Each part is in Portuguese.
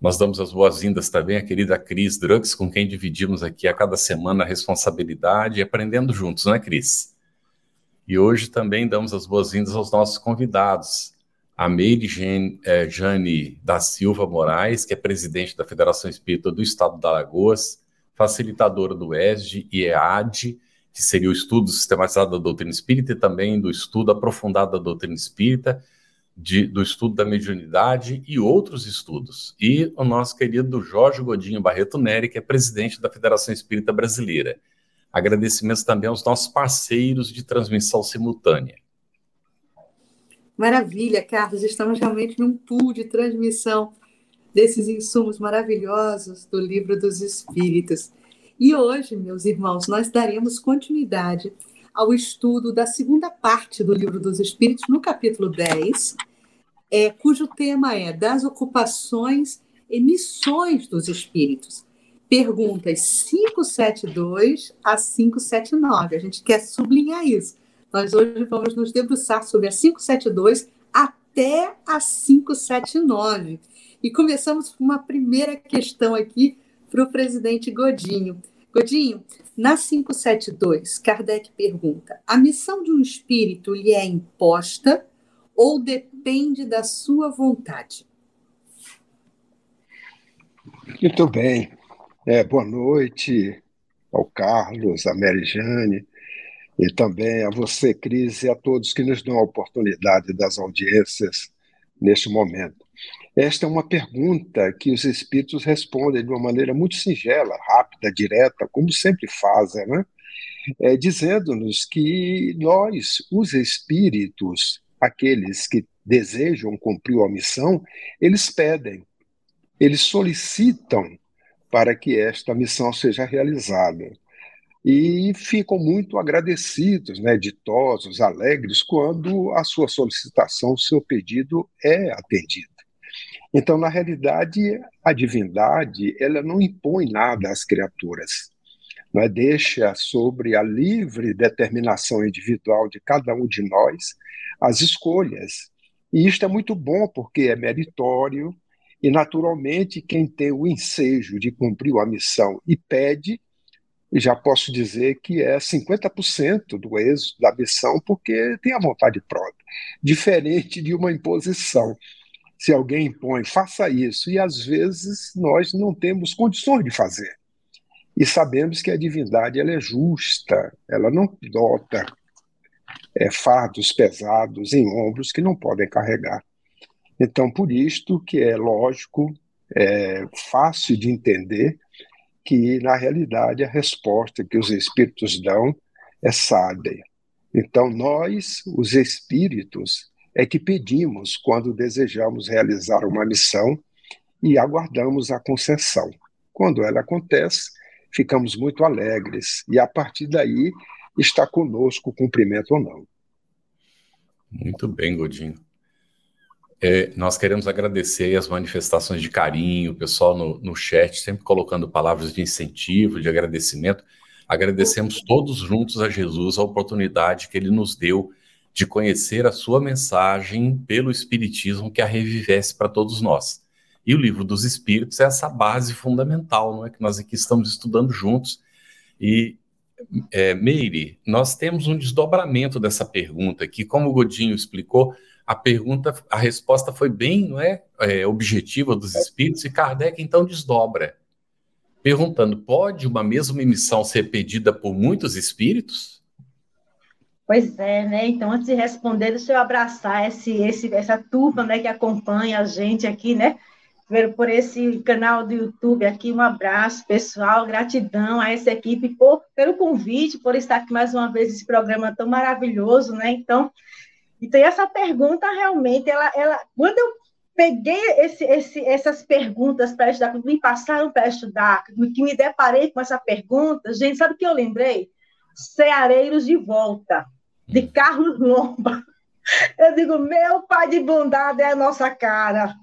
Nós damos as boas-vindas também à querida Cris Drugs, com quem dividimos aqui a cada semana a responsabilidade e aprendendo juntos, não é, Cris? E hoje também damos as boas-vindas aos nossos convidados, a Meire Jane, eh, da Silva Moraes, que é presidente da Federação Espírita do Estado da Alagoas, facilitadora do ESG e EAD, que seria o estudo sistematizado da doutrina espírita e também do estudo aprofundado da doutrina espírita, de, do estudo da mediunidade e outros estudos. E o nosso querido Jorge Godinho Barreto Neri, que é presidente da Federação Espírita Brasileira. Agradecimentos também aos nossos parceiros de transmissão simultânea. Maravilha, Carlos. Estamos realmente num pool de transmissão desses insumos maravilhosos do Livro dos Espíritos. E hoje, meus irmãos, nós daremos continuidade ao estudo da segunda parte do Livro dos Espíritos, no capítulo 10, é, cujo tema é Das Ocupações e Missões dos Espíritos. Perguntas 572 a 579. A gente quer sublinhar isso. Nós hoje vamos nos debruçar sobre a 572 até a 579. E começamos com uma primeira questão aqui para o presidente Godinho. Godinho, na 572, Kardec pergunta: a missão de um espírito lhe é imposta ou depende da sua vontade? Muito bem. É, boa noite ao Carlos, à Mary Jane, e também a você, Cris, e a todos que nos dão a oportunidade das audiências neste momento. Esta é uma pergunta que os espíritos respondem de uma maneira muito singela, rápida, direta, como sempre fazem, né? É, dizendo-nos que nós, os espíritos, aqueles que desejam cumprir a missão, eles pedem, eles solicitam para que esta missão seja realizada. E ficam muito agradecidos, né, ditosos, alegres, quando a sua solicitação, o seu pedido é atendido. Então, na realidade, a divindade ela não impõe nada às criaturas, não é? deixa sobre a livre determinação individual de cada um de nós as escolhas. E isto é muito bom porque é meritório. E, naturalmente, quem tem o ensejo de cumprir a missão e pede, já posso dizer que é 50% do êxito da missão, porque tem a vontade própria, diferente de uma imposição. Se alguém impõe, faça isso, e às vezes nós não temos condições de fazer. E sabemos que a divindade ela é justa, ela não dota é, fardos pesados em ombros que não podem carregar. Então, por isto que é lógico, é fácil de entender que, na realidade, a resposta que os espíritos dão é sábia. Então, nós, os espíritos, é que pedimos quando desejamos realizar uma missão e aguardamos a concessão. Quando ela acontece, ficamos muito alegres e a partir daí está conosco cumprimento ou não. Muito bem, Godinho. É, nós queremos agradecer as manifestações de carinho, o pessoal no, no chat sempre colocando palavras de incentivo, de agradecimento. Agradecemos todos juntos a Jesus a oportunidade que ele nos deu de conhecer a sua mensagem pelo Espiritismo que a revivesse para todos nós. E o livro dos Espíritos é essa base fundamental, não é que nós aqui estamos estudando juntos. E é, Meire, nós temos um desdobramento dessa pergunta aqui, como o Godinho explicou, a pergunta, a resposta foi bem, não é, é objetiva dos Espíritos e Kardec então desdobra, perguntando: pode uma mesma emissão ser pedida por muitos Espíritos? Pois é, né? Então, antes de responder, deixa eu abraçar esse, esse, essa turma né, que acompanha a gente aqui, né? Por esse canal do YouTube aqui, um abraço, pessoal, gratidão a essa equipe por, pelo convite, por estar aqui mais uma vez nesse programa tão maravilhoso, né? Então, então essa pergunta realmente, ela, ela, quando eu peguei esse, esse, essas perguntas para estudar, que me passaram para estudar, que me deparei com essa pergunta, gente, sabe o que eu lembrei? Ceareiros de Volta, de hum. Carlos Lomba. Eu digo, meu pai de bondade é a nossa cara.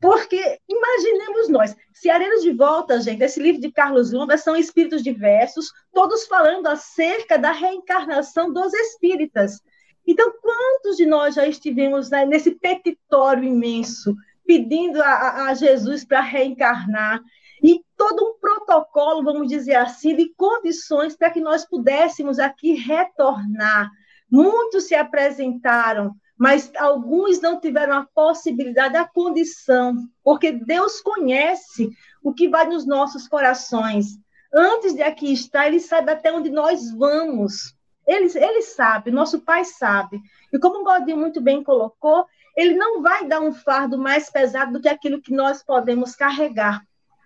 Porque imaginemos nós, Ceareiros de Volta, gente, esse livro de Carlos Lomba são espíritos diversos, todos falando acerca da reencarnação dos espíritas. Então, quantos de nós já estivemos né, nesse petitório imenso, pedindo a, a Jesus para reencarnar? E todo um protocolo, vamos dizer assim, de condições para que nós pudéssemos aqui retornar. Muitos se apresentaram, mas alguns não tiveram a possibilidade, a condição, porque Deus conhece o que vai nos nossos corações. Antes de aqui estar, Ele sabe até onde nós vamos. Ele, ele sabe, nosso pai sabe. E como o Godinho muito bem colocou, ele não vai dar um fardo mais pesado do que aquilo que nós podemos carregar.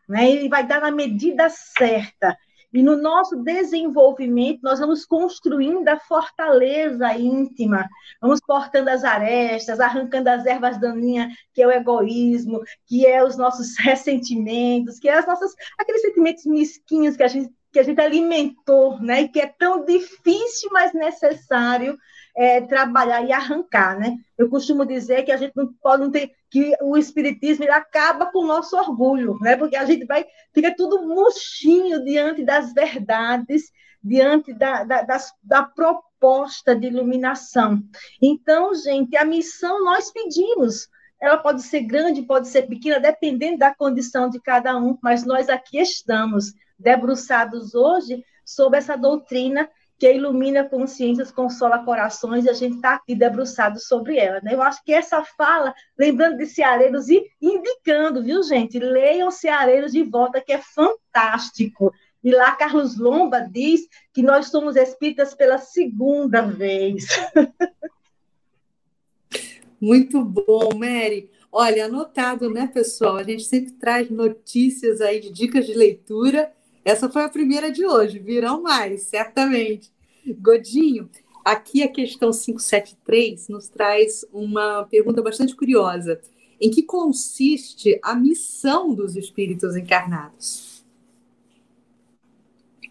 Né? Ele vai dar na medida certa. E no nosso desenvolvimento, nós vamos construindo a fortaleza íntima, vamos cortando as arestas, arrancando as ervas daninhas, que é o egoísmo, que é os nossos ressentimentos, que é as nossas, aqueles sentimentos mesquinhos que a gente que a gente alimentou, né? E que é tão difícil, mas necessário é, trabalhar e arrancar, né? Eu costumo dizer que a gente não pode não ter que o espiritismo acaba com o nosso orgulho, né? Porque a gente vai fica tudo murchinho diante das verdades, diante da, da, das, da proposta de iluminação. Então, gente, a missão nós pedimos. Ela pode ser grande, pode ser pequena, dependendo da condição de cada um, mas nós aqui estamos debruçados hoje sobre essa doutrina que ilumina consciências, consola corações, e a gente está aqui debruçado sobre ela. Né? Eu acho que essa fala, lembrando de Ceareiros e indicando, viu, gente? Leiam Ceareiros de volta, que é fantástico. E lá Carlos Lomba diz que nós somos espíritas pela segunda vez. Muito bom, Mary. Olha, anotado, né, pessoal? A gente sempre traz notícias aí de dicas de leitura essa foi a primeira de hoje, virão mais, certamente. Godinho, aqui a questão 573 nos traz uma pergunta bastante curiosa. Em que consiste a missão dos espíritos encarnados?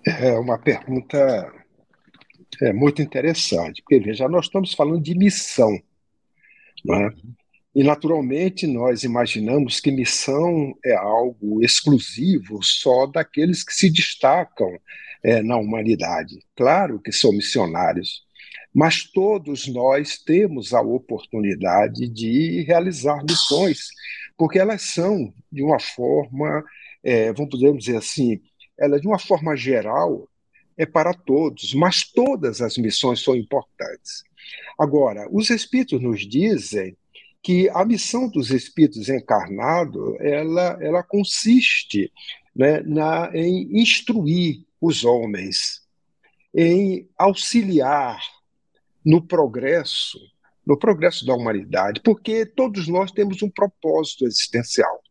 É uma pergunta é, muito interessante, porque veja, nós estamos falando de missão. Não é? E, naturalmente, nós imaginamos que missão é algo exclusivo só daqueles que se destacam é, na humanidade. Claro que são missionários, mas todos nós temos a oportunidade de realizar missões, porque elas são, de uma forma, é, vamos podemos dizer assim, ela de uma forma geral é para todos, mas todas as missões são importantes. Agora, os Espíritos nos dizem que a missão dos espíritos encarnados ela, ela consiste né, na, em instruir os homens, em auxiliar no progresso, no progresso da humanidade, porque todos nós temos um propósito existencial.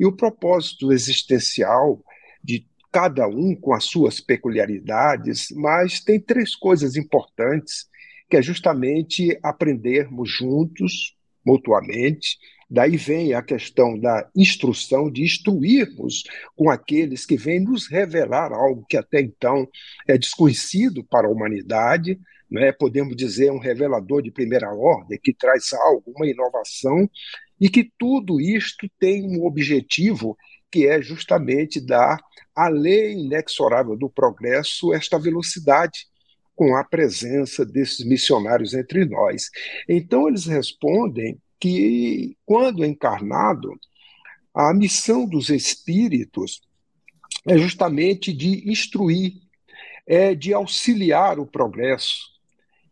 E o propósito existencial de cada um com as suas peculiaridades, mas tem três coisas importantes, que é justamente aprendermos juntos, mutuamente. Daí vem a questão da instrução, de instruirmos com aqueles que vêm nos revelar algo que até então é desconhecido para a humanidade, né? podemos dizer um revelador de primeira ordem, que traz algo, uma inovação, e que tudo isto tem um objetivo que é justamente dar à lei inexorável do progresso esta velocidade com a presença desses missionários entre nós. Então, eles respondem que, quando encarnado, a missão dos espíritos é justamente de instruir, é de auxiliar o progresso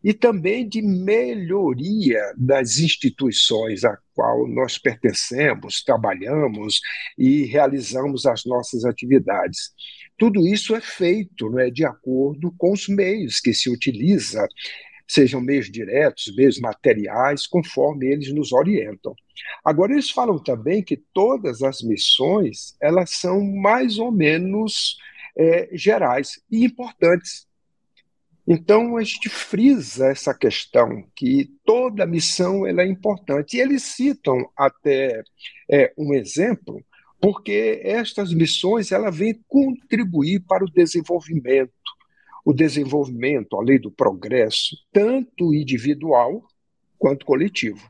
e também de melhoria das instituições a qual nós pertencemos, trabalhamos e realizamos as nossas atividades. Tudo isso é feito né, de acordo com os meios que se utiliza, sejam meios diretos, meios materiais, conforme eles nos orientam. Agora, eles falam também que todas as missões elas são mais ou menos é, gerais e importantes. Então a gente frisa essa questão que toda missão ela é importante. E eles citam até é, um exemplo, porque estas missões ela vêm contribuir para o desenvolvimento, o desenvolvimento, a lei do progresso, tanto individual quanto coletivo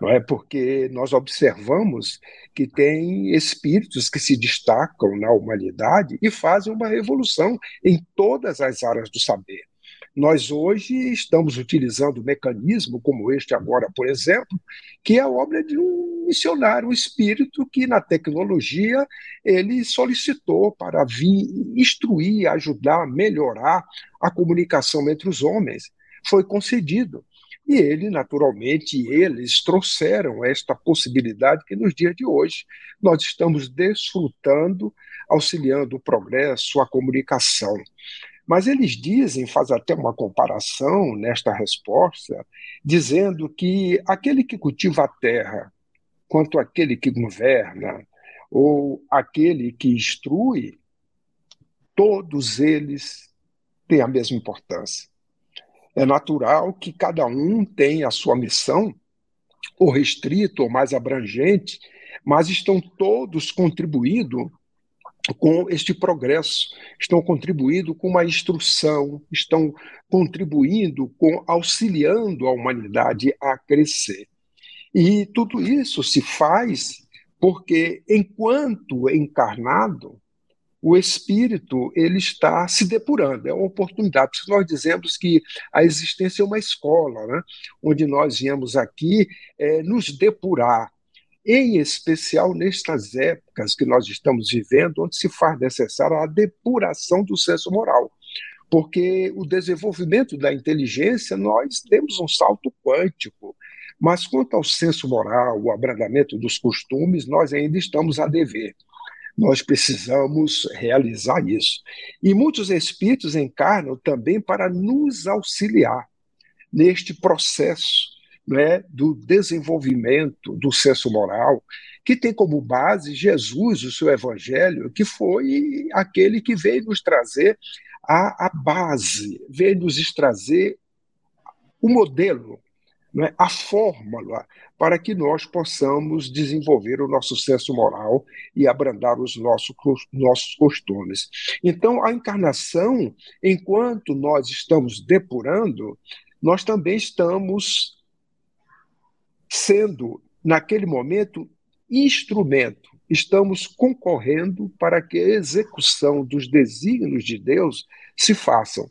não é? Porque nós observamos que tem espíritos que se destacam na humanidade e fazem uma revolução em todas as áreas do saber. Nós hoje estamos utilizando um mecanismo como este agora, por exemplo, que é a obra de um missionário, um espírito que na tecnologia ele solicitou para vir instruir, ajudar, melhorar a comunicação entre os homens. Foi concedido. E ele, naturalmente, eles trouxeram esta possibilidade que nos dias de hoje nós estamos desfrutando, auxiliando o progresso, a comunicação. Mas eles dizem, faz até uma comparação nesta resposta, dizendo que aquele que cultiva a terra, quanto aquele que governa, ou aquele que instrui, todos eles têm a mesma importância. É natural que cada um tenha a sua missão, ou restrito, ou mais abrangente, mas estão todos contribuindo com este progresso, estão contribuindo com uma instrução, estão contribuindo com auxiliando a humanidade a crescer. E tudo isso se faz porque enquanto encarnado, o espírito ele está se depurando, é uma oportunidade. Por isso nós dizemos que a existência é uma escola, né? onde nós viemos aqui é, nos depurar, em especial nestas épocas que nós estamos vivendo, onde se faz necessária a depuração do senso moral. Porque o desenvolvimento da inteligência, nós temos um salto quântico, mas quanto ao senso moral, o abrandamento dos costumes, nós ainda estamos a dever. Nós precisamos realizar isso. E muitos espíritos encarnam também para nos auxiliar neste processo né, do desenvolvimento do senso moral, que tem como base Jesus, o seu evangelho, que foi aquele que veio nos trazer a, a base, veio nos trazer o modelo né, a fórmula para que nós possamos desenvolver o nosso senso moral e abrandar os nossos, nossos costumes. Então, a encarnação, enquanto nós estamos depurando, nós também estamos sendo, naquele momento, instrumento, estamos concorrendo para que a execução dos desígnios de Deus se façam.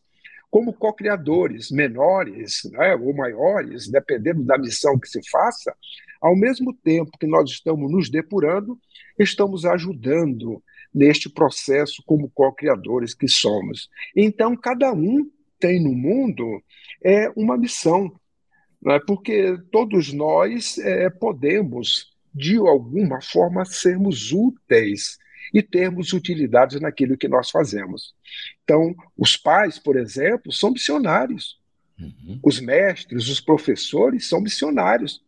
Como co-criadores menores né, ou maiores, dependendo da missão que se faça, ao mesmo tempo que nós estamos nos depurando, estamos ajudando neste processo como co-criadores que somos. Então, cada um tem no mundo é uma missão, né, porque todos nós é, podemos, de alguma forma, sermos úteis e termos utilidades naquilo que nós fazemos. Então, os pais, por exemplo, são missionários. Uhum. Os mestres, os professores são missionários.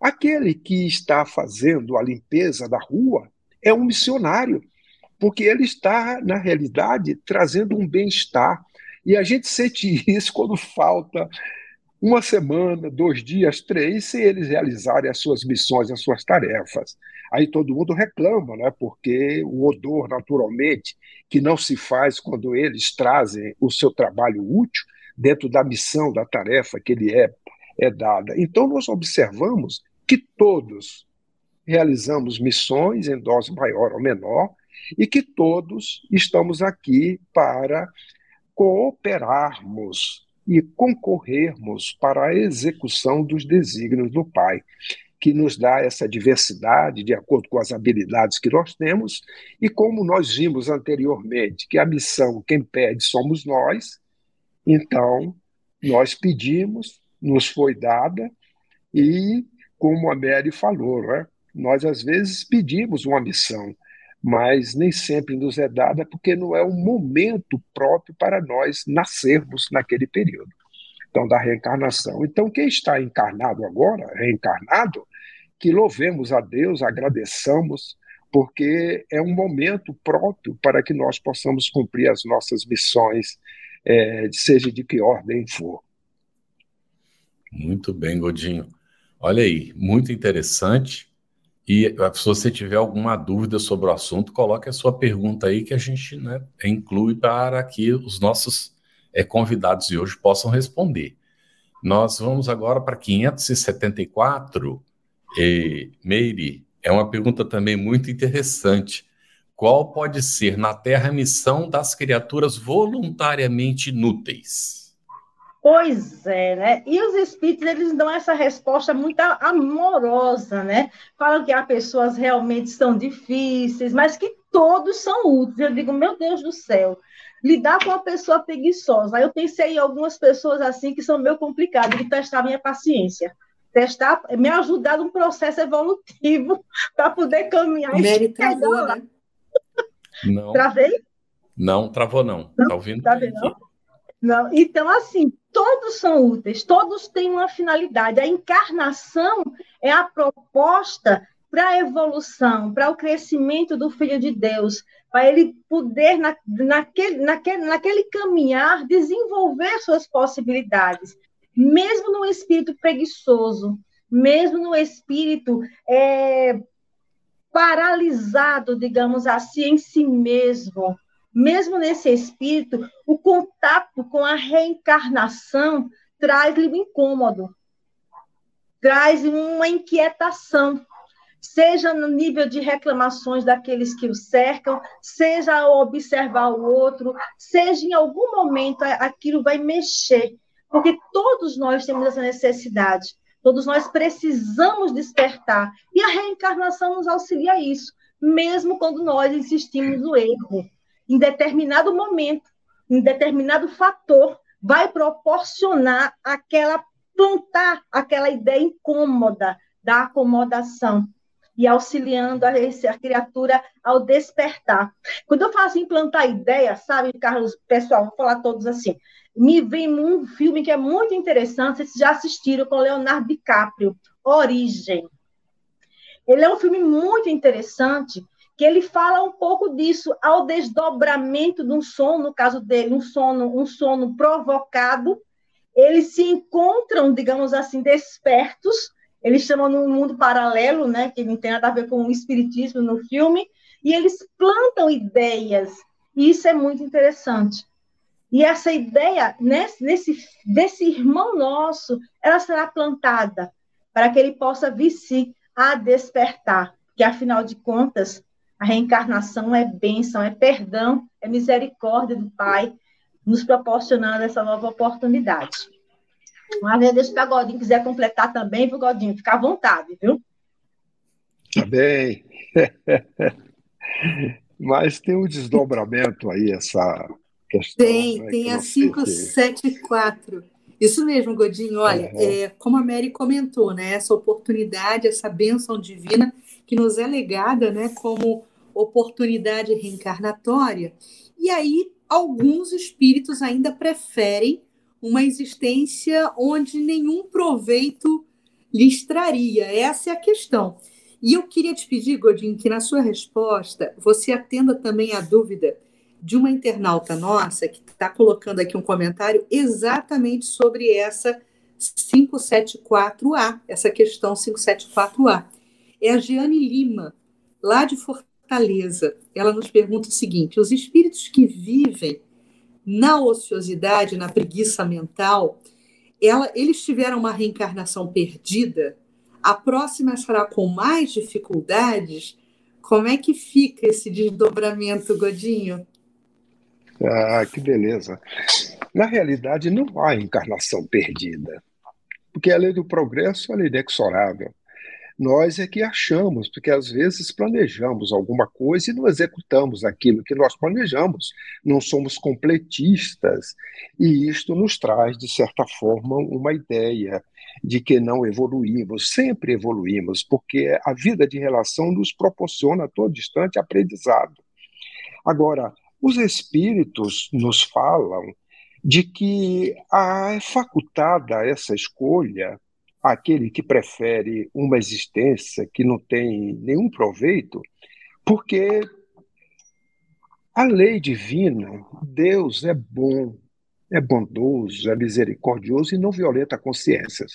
Aquele que está fazendo a limpeza da rua é um missionário, porque ele está, na realidade, trazendo um bem-estar. E a gente sente isso quando falta uma semana, dois dias, três, sem eles realizarem as suas missões, as suas tarefas. Aí todo mundo reclama, né? porque o odor, naturalmente, que não se faz quando eles trazem o seu trabalho útil dentro da missão, da tarefa que ele é, é dada. Então, nós observamos que todos realizamos missões em dose maior ou menor e que todos estamos aqui para cooperarmos e concorrermos para a execução dos desígnios do Pai, que nos dá essa diversidade de acordo com as habilidades que nós temos, e como nós vimos anteriormente, que a missão quem pede somos nós, então nós pedimos, nos foi dada, e como a Mary falou, né, nós às vezes pedimos uma missão, mas nem sempre nos é dada porque não é o momento próprio para nós nascermos naquele período. Então, da reencarnação. Então, quem está encarnado agora, reencarnado, que louvemos a Deus, agradeçamos, porque é um momento próprio para que nós possamos cumprir as nossas missões é, seja de que ordem for. Muito bem, Godinho. Olha aí, muito interessante. E eh, se você tiver alguma dúvida sobre o assunto, coloque a sua pergunta aí que a gente né, inclui para que os nossos é, convidados de hoje possam responder. Nós vamos agora para 574. E, Meire, é uma pergunta também muito interessante. Qual pode ser na Terra a missão das criaturas voluntariamente inúteis? Pois é, né? E os espíritos, eles dão essa resposta muito amorosa, né? Falam que há pessoas realmente são difíceis, mas que todos são úteis. Eu digo, meu Deus do céu, lidar com uma pessoa preguiçosa. Eu pensei em algumas pessoas assim que são meio complicadas, de testar minha paciência. Testar, me ajudar num processo evolutivo para poder caminhar. Mary travou, né? Não. Travei? Não, travou não. não tá ouvindo? Tá vendo, não? Não, então, assim, todos são úteis, todos têm uma finalidade. A encarnação é a proposta para a evolução, para o crescimento do Filho de Deus, para ele poder, na, naquele, naquele, naquele caminhar, desenvolver suas possibilidades, mesmo no espírito preguiçoso, mesmo no espírito é, paralisado, digamos assim, em si mesmo, mesmo nesse espírito, o contato com a reencarnação traz-lhe um incômodo, traz uma inquietação, seja no nível de reclamações daqueles que o cercam, seja ao observar o outro, seja em algum momento aquilo vai mexer, porque todos nós temos essa necessidade, todos nós precisamos despertar, e a reencarnação nos auxilia a isso, mesmo quando nós insistimos no erro em determinado momento, em determinado fator, vai proporcionar aquela plantar aquela ideia incômoda da acomodação e auxiliando a, a criatura ao despertar. Quando eu faço implantar ideia, sabe, Carlos, pessoal, vou falar todos assim, me vem um filme que é muito interessante, vocês já assistiram com Leonardo DiCaprio, Origem. Ele é um filme muito interessante que ele fala um pouco disso, ao desdobramento de um sono, no caso dele, um sono, um sono provocado, eles se encontram, digamos assim, despertos, eles chamam num mundo paralelo, né, que não tem nada a ver com o espiritismo no filme, e eles plantam ideias, e isso é muito interessante. E essa ideia, nesse, nesse, desse irmão nosso, ela será plantada para que ele possa vir se a despertar, que afinal de contas, a reencarnação é bênção, é perdão, é misericórdia do Pai, nos proporcionando essa nova oportunidade. Uma vez, deixa o Godinho quiser completar também, viu, Godinho? Fica à vontade, viu? Tá bem. Mas tem um desdobramento aí, essa questão. Tem, né, tem a 574. Isso mesmo, Godinho. Olha, uhum. é, como a Mary comentou, né, essa oportunidade, essa bênção divina que nos é legada né, como oportunidade reencarnatória. E aí, alguns espíritos ainda preferem uma existência onde nenhum proveito lhes traria. Essa é a questão. E eu queria te pedir, Godinho, que na sua resposta você atenda também a dúvida de uma internauta nossa que está colocando aqui um comentário exatamente sobre essa 574A, essa questão 574A. É a Giane Lima, lá de Fortaleza Fortaleza, ela nos pergunta o seguinte: os espíritos que vivem na ociosidade, na preguiça mental, ela, eles tiveram uma reencarnação perdida, a próxima será com mais dificuldades. Como é que fica esse desdobramento, Godinho? Ah, que beleza. Na realidade, não há encarnação perdida, porque a lei do progresso é inexorável. Nós é que achamos, porque às vezes planejamos alguma coisa e não executamos aquilo que nós planejamos, não somos completistas, e isto nos traz, de certa forma, uma ideia de que não evoluímos, sempre evoluímos, porque a vida de relação nos proporciona a todo instante aprendizado. Agora, os espíritos nos falam de que é facultada essa escolha aquele que prefere uma existência que não tem nenhum proveito, porque a lei divina, Deus é bom, é bondoso, é misericordioso e não violenta consciências.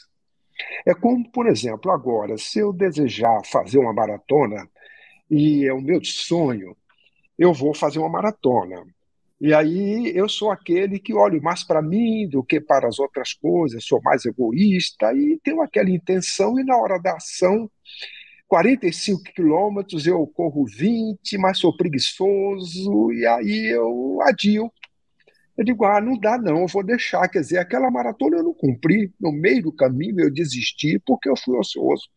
É como, por exemplo, agora, se eu desejar fazer uma maratona e é o meu sonho, eu vou fazer uma maratona. E aí eu sou aquele que olho mais para mim do que para as outras coisas, sou mais egoísta e tenho aquela intenção, e na hora da ação, 45 quilômetros eu corro 20, mas sou preguiçoso, e aí eu adio. Eu digo, ah, não dá não, eu vou deixar. Quer dizer, aquela maratona eu não cumpri, no meio do caminho eu desisti porque eu fui ocioso.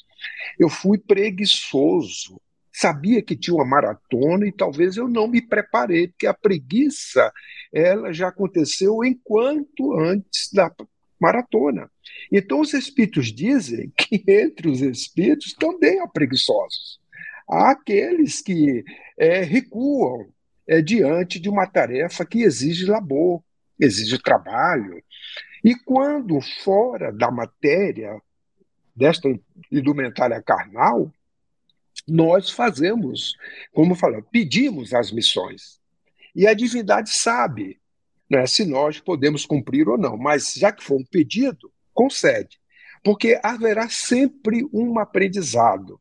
Eu fui preguiçoso sabia que tinha uma maratona e talvez eu não me preparei, porque a preguiça ela já aconteceu enquanto antes da maratona. Então os espíritos dizem que entre os espíritos também há preguiçosos. Há aqueles que é, recuam é, diante de uma tarefa que exige labor, exige trabalho. E quando fora da matéria desta indumentária carnal, nós fazemos, como falou, pedimos as missões. E a divindade sabe né, se nós podemos cumprir ou não, mas já que for um pedido, concede, porque haverá sempre um aprendizado.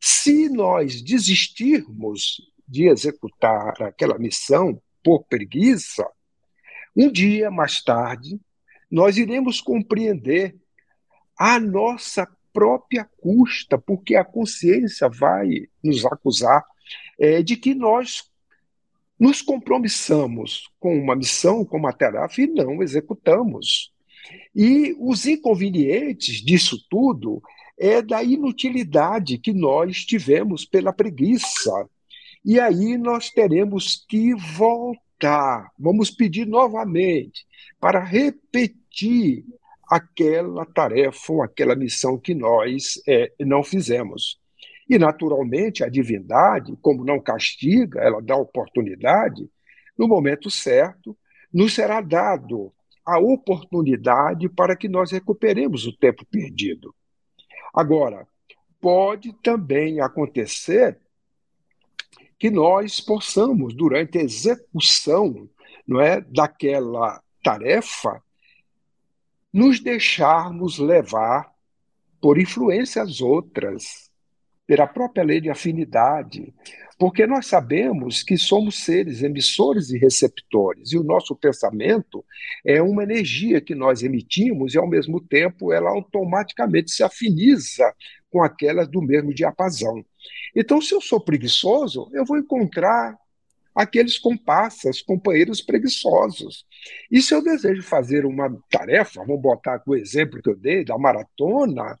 Se nós desistirmos de executar aquela missão por preguiça, um dia mais tarde, nós iremos compreender a nossa própria custa, porque a consciência vai nos acusar é, de que nós nos compromissamos com uma missão, com uma tarefa e não executamos. E os inconvenientes disso tudo é da inutilidade que nós tivemos pela preguiça. E aí nós teremos que voltar, vamos pedir novamente para repetir aquela tarefa ou aquela missão que nós é, não fizemos. E, naturalmente, a divindade, como não castiga, ela dá oportunidade, no momento certo, nos será dado a oportunidade para que nós recuperemos o tempo perdido. Agora, pode também acontecer que nós possamos, durante a execução não é, daquela tarefa, nos deixarmos levar por influências outras, pela própria lei de afinidade, porque nós sabemos que somos seres emissores e receptores, e o nosso pensamento é uma energia que nós emitimos e, ao mesmo tempo, ela automaticamente se afiniza com aquelas do mesmo diapasão. Então, se eu sou preguiçoso, eu vou encontrar aqueles comparsas, companheiros preguiçosos. E se eu desejo fazer uma tarefa, vamos botar o exemplo que eu dei, da maratona,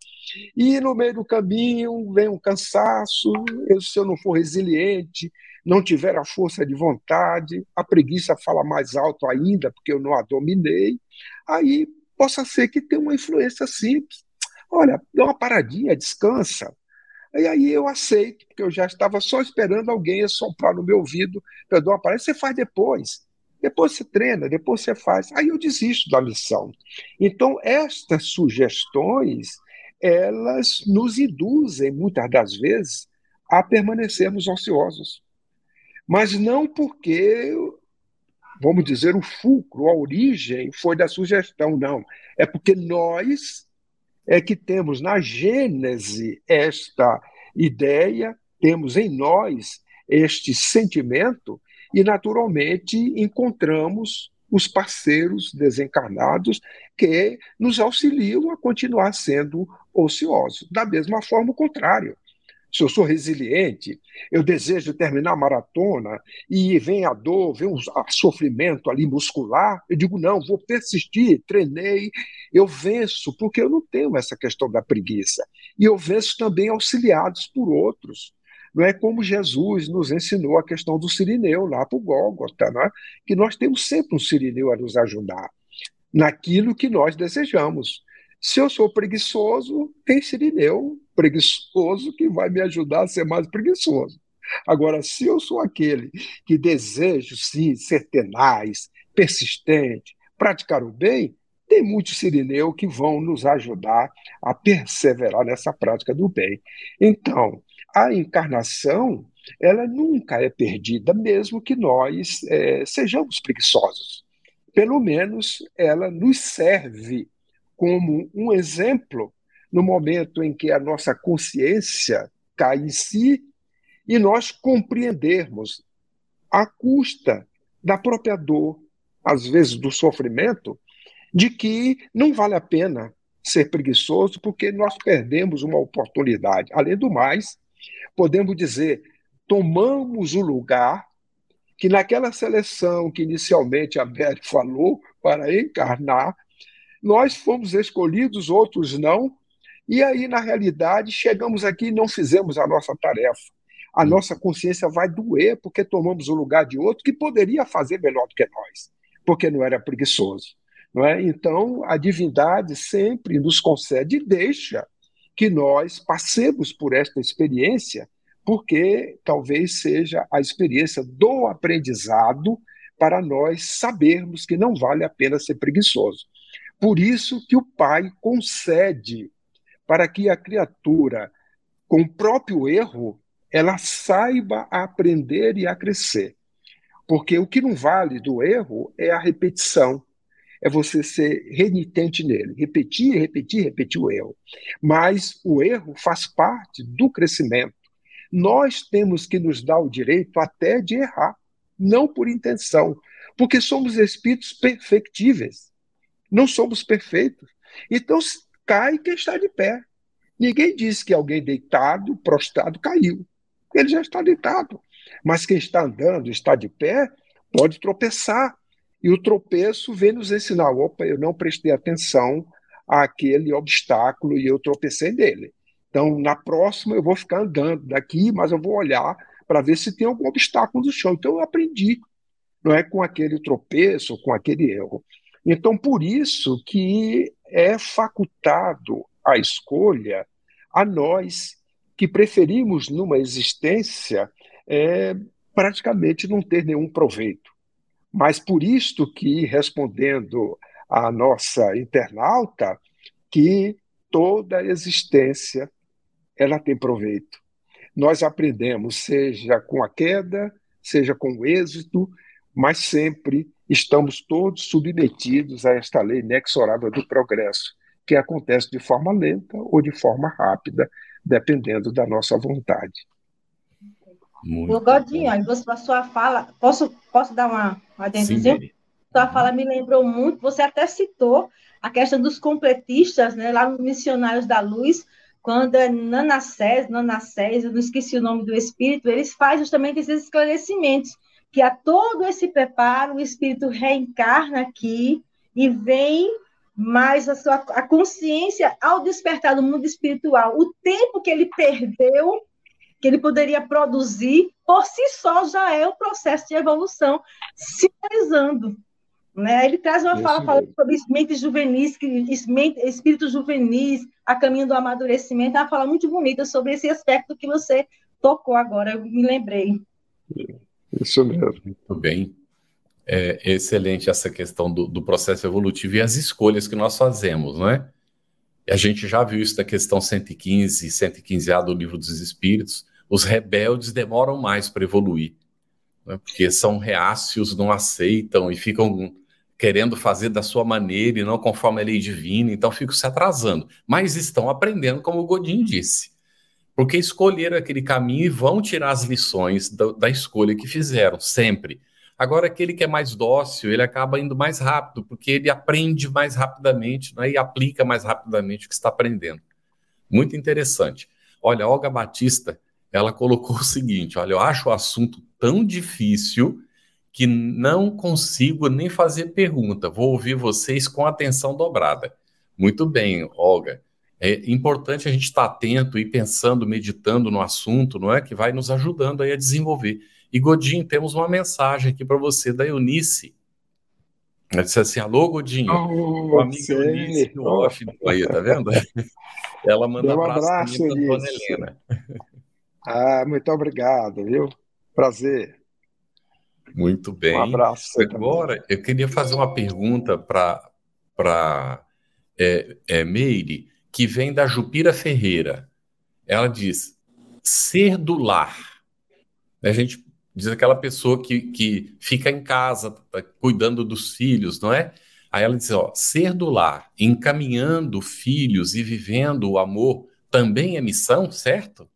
e no meio do caminho vem um cansaço, eu, se eu não for resiliente, não tiver a força de vontade, a preguiça fala mais alto ainda, porque eu não a dominei, aí possa ser que tenha uma influência simples. Olha, dá uma paradinha, descansa, e aí eu aceito, porque eu já estava só esperando alguém soprar no meu ouvido, uma palestra, você faz depois. Depois você treina, depois você faz. Aí eu desisto da missão. Então, estas sugestões, elas nos induzem, muitas das vezes, a permanecermos ociosos. Mas não porque, vamos dizer, o fulcro, a origem foi da sugestão, não. É porque nós é que temos na Gênese esta ideia, temos em nós este sentimento e, naturalmente, encontramos os parceiros desencarnados que nos auxiliam a continuar sendo ociosos. Da mesma forma, o contrário se eu sou resiliente, eu desejo terminar a maratona e vem a dor, vem o sofrimento ali muscular, eu digo, não, vou persistir, treinei, eu venço, porque eu não tenho essa questão da preguiça. E eu venço também auxiliados por outros. Não é como Jesus nos ensinou a questão do sirineu lá para o Gólgota, né? que nós temos sempre um sirineu a nos ajudar naquilo que nós desejamos. Se eu sou preguiçoso, tem Sirineu preguiçoso que vai me ajudar a ser mais preguiçoso. Agora, se eu sou aquele que desejo, sim, ser tenaz, persistente, praticar o bem, tem muitos sirineu que vão nos ajudar a perseverar nessa prática do bem. Então, a encarnação, ela nunca é perdida, mesmo que nós é, sejamos preguiçosos. pelo menos ela nos serve como um exemplo no momento em que a nossa consciência cai em si e nós compreendermos à custa da própria dor, às vezes do sofrimento, de que não vale a pena ser preguiçoso porque nós perdemos uma oportunidade. Além do mais, podemos dizer, tomamos o lugar que naquela seleção que inicialmente a Beth falou para encarnar, nós fomos escolhidos, outros não, e aí, na realidade, chegamos aqui e não fizemos a nossa tarefa. A hum. nossa consciência vai doer porque tomamos o lugar de outro que poderia fazer melhor do que nós, porque não era preguiçoso. Não é? Então, a divindade sempre nos concede e deixa que nós passemos por esta experiência, porque talvez seja a experiência do aprendizado para nós sabermos que não vale a pena ser preguiçoso. Por isso que o Pai concede para que a criatura, com o próprio erro, ela saiba aprender e a crescer. Porque o que não vale do erro é a repetição é você ser renitente nele, repetir, repetir, repetir o erro. Mas o erro faz parte do crescimento. Nós temos que nos dar o direito até de errar, não por intenção, porque somos espíritos perfectíveis. Não somos perfeitos. Então cai quem está de pé. Ninguém disse que alguém deitado, prostrado, caiu. Ele já está deitado. Mas quem está andando, está de pé, pode tropeçar. E o tropeço vem nos ensinar: opa, eu não prestei atenção àquele obstáculo e eu tropecei nele. Então, na próxima, eu vou ficar andando daqui, mas eu vou olhar para ver se tem algum obstáculo no chão. Então, eu aprendi, não é com aquele tropeço, com aquele erro. Então, por isso que é facultado a escolha a nós que preferimos numa existência é, praticamente não ter nenhum proveito. Mas por isto que, respondendo à nossa internauta, que toda existência ela tem proveito. Nós aprendemos, seja com a queda, seja com o êxito, mas sempre estamos todos submetidos a esta lei inexorável do progresso, que acontece de forma lenta ou de forma rápida, dependendo da nossa vontade. Muito Godinho, a sua fala, posso, posso dar uma, uma adendozinha? Sua fala me lembrou muito, você até citou a questão dos completistas, né, lá nos Missionários da Luz, quando é Nanassés, Nanassés, eu não esqueci o nome do espírito, eles fazem justamente esses esclarecimentos, que a todo esse preparo, o espírito reencarna aqui e vem mais a sua a consciência ao despertar do mundo espiritual, o tempo que ele perdeu que ele poderia produzir, por si só já é o processo de evolução se realizando. Né? Ele traz uma fala falando sobre mentes juvenis, espíritos juvenis, a caminho do amadurecimento, é uma fala muito bonita sobre esse aspecto que você tocou agora, eu me lembrei. Isso mesmo. Muito bem. É excelente essa questão do, do processo evolutivo e as escolhas que nós fazemos, não é? A gente já viu isso na questão 115 e 115A do Livro dos Espíritos, os rebeldes demoram mais para evoluir, né? porque são reácios, não aceitam e ficam querendo fazer da sua maneira e não conforme a lei divina, então ficam se atrasando. Mas estão aprendendo, como o Godinho disse, porque escolheram aquele caminho e vão tirar as lições da, da escolha que fizeram, sempre. Agora, aquele que é mais dócil, ele acaba indo mais rápido, porque ele aprende mais rapidamente né, e aplica mais rapidamente o que está aprendendo. Muito interessante. Olha, Olga Batista ela colocou o seguinte: olha, eu acho o assunto tão difícil que não consigo nem fazer pergunta. Vou ouvir vocês com atenção dobrada. Muito bem, Olga. É importante a gente estar atento e pensando, meditando no assunto, não é? Que vai nos ajudando aí a desenvolver. E Godinho, temos uma mensagem aqui para você da Eunice. Ela disse assim: Alô, Godinho. Oh, o amigo Eunice no off aí, tá vendo? Ela manda um abraço, para Dona Helena. Ah, muito obrigado, viu? Prazer. Muito bem. Um abraço. Agora, eu queria fazer uma pergunta para é, é, Meire, que vem da Jupira Ferreira. Ela diz: ser do lar. A gente Diz aquela pessoa que, que fica em casa, tá cuidando dos filhos, não é? Aí ela diz, ó, ser do lar, encaminhando filhos e vivendo o amor também é missão, certo?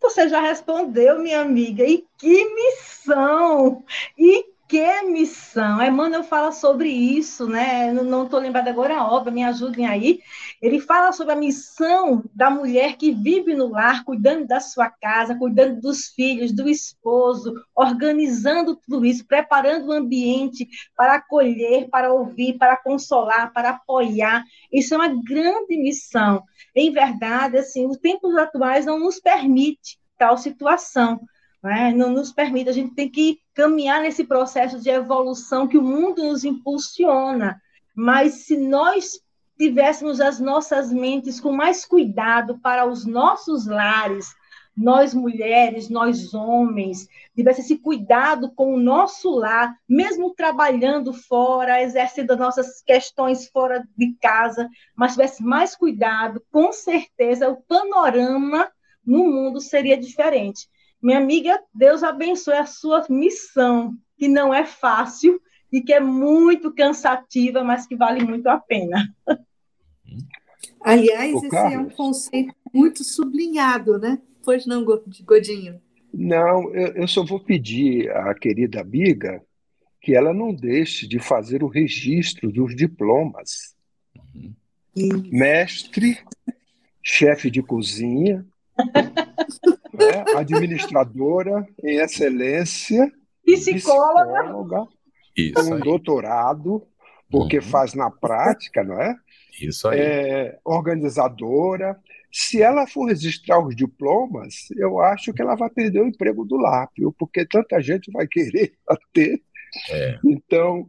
Você já respondeu, minha amiga. E que missão! E que missão? Emmanuel fala sobre isso, né? Não estou lembrada agora a obra, me ajudem aí. Ele fala sobre a missão da mulher que vive no lar, cuidando da sua casa, cuidando dos filhos, do esposo, organizando tudo isso, preparando o ambiente para acolher, para ouvir, para consolar, para apoiar. Isso é uma grande missão. Em verdade, assim, os tempos atuais não nos permite tal situação né? não nos permite, a gente tem que caminhar nesse processo de evolução que o mundo nos impulsiona. Mas se nós tivéssemos as nossas mentes com mais cuidado para os nossos lares, nós mulheres, nós homens, tivesse esse cuidado com o nosso lar, mesmo trabalhando fora, exercendo nossas questões fora de casa, mas tivesse mais cuidado, com certeza o panorama no mundo seria diferente. Minha amiga, Deus abençoe a sua missão, que não é fácil e que é muito cansativa, mas que vale muito a pena. Aliás, esse Carlos. é um conceito muito sublinhado, né? Pois não, Godinho? Não, eu, eu só vou pedir à querida amiga que ela não deixe de fazer o registro dos diplomas. Uhum. Mestre, chefe de cozinha, né? administradora em excelência, psicóloga, psicóloga com doutorado, porque uhum. faz na prática, não é? Isso aí. É, organizadora. Se ela for registrar os diplomas, eu acho que ela vai perder o emprego do lápio, porque tanta gente vai querer ter. É. Então,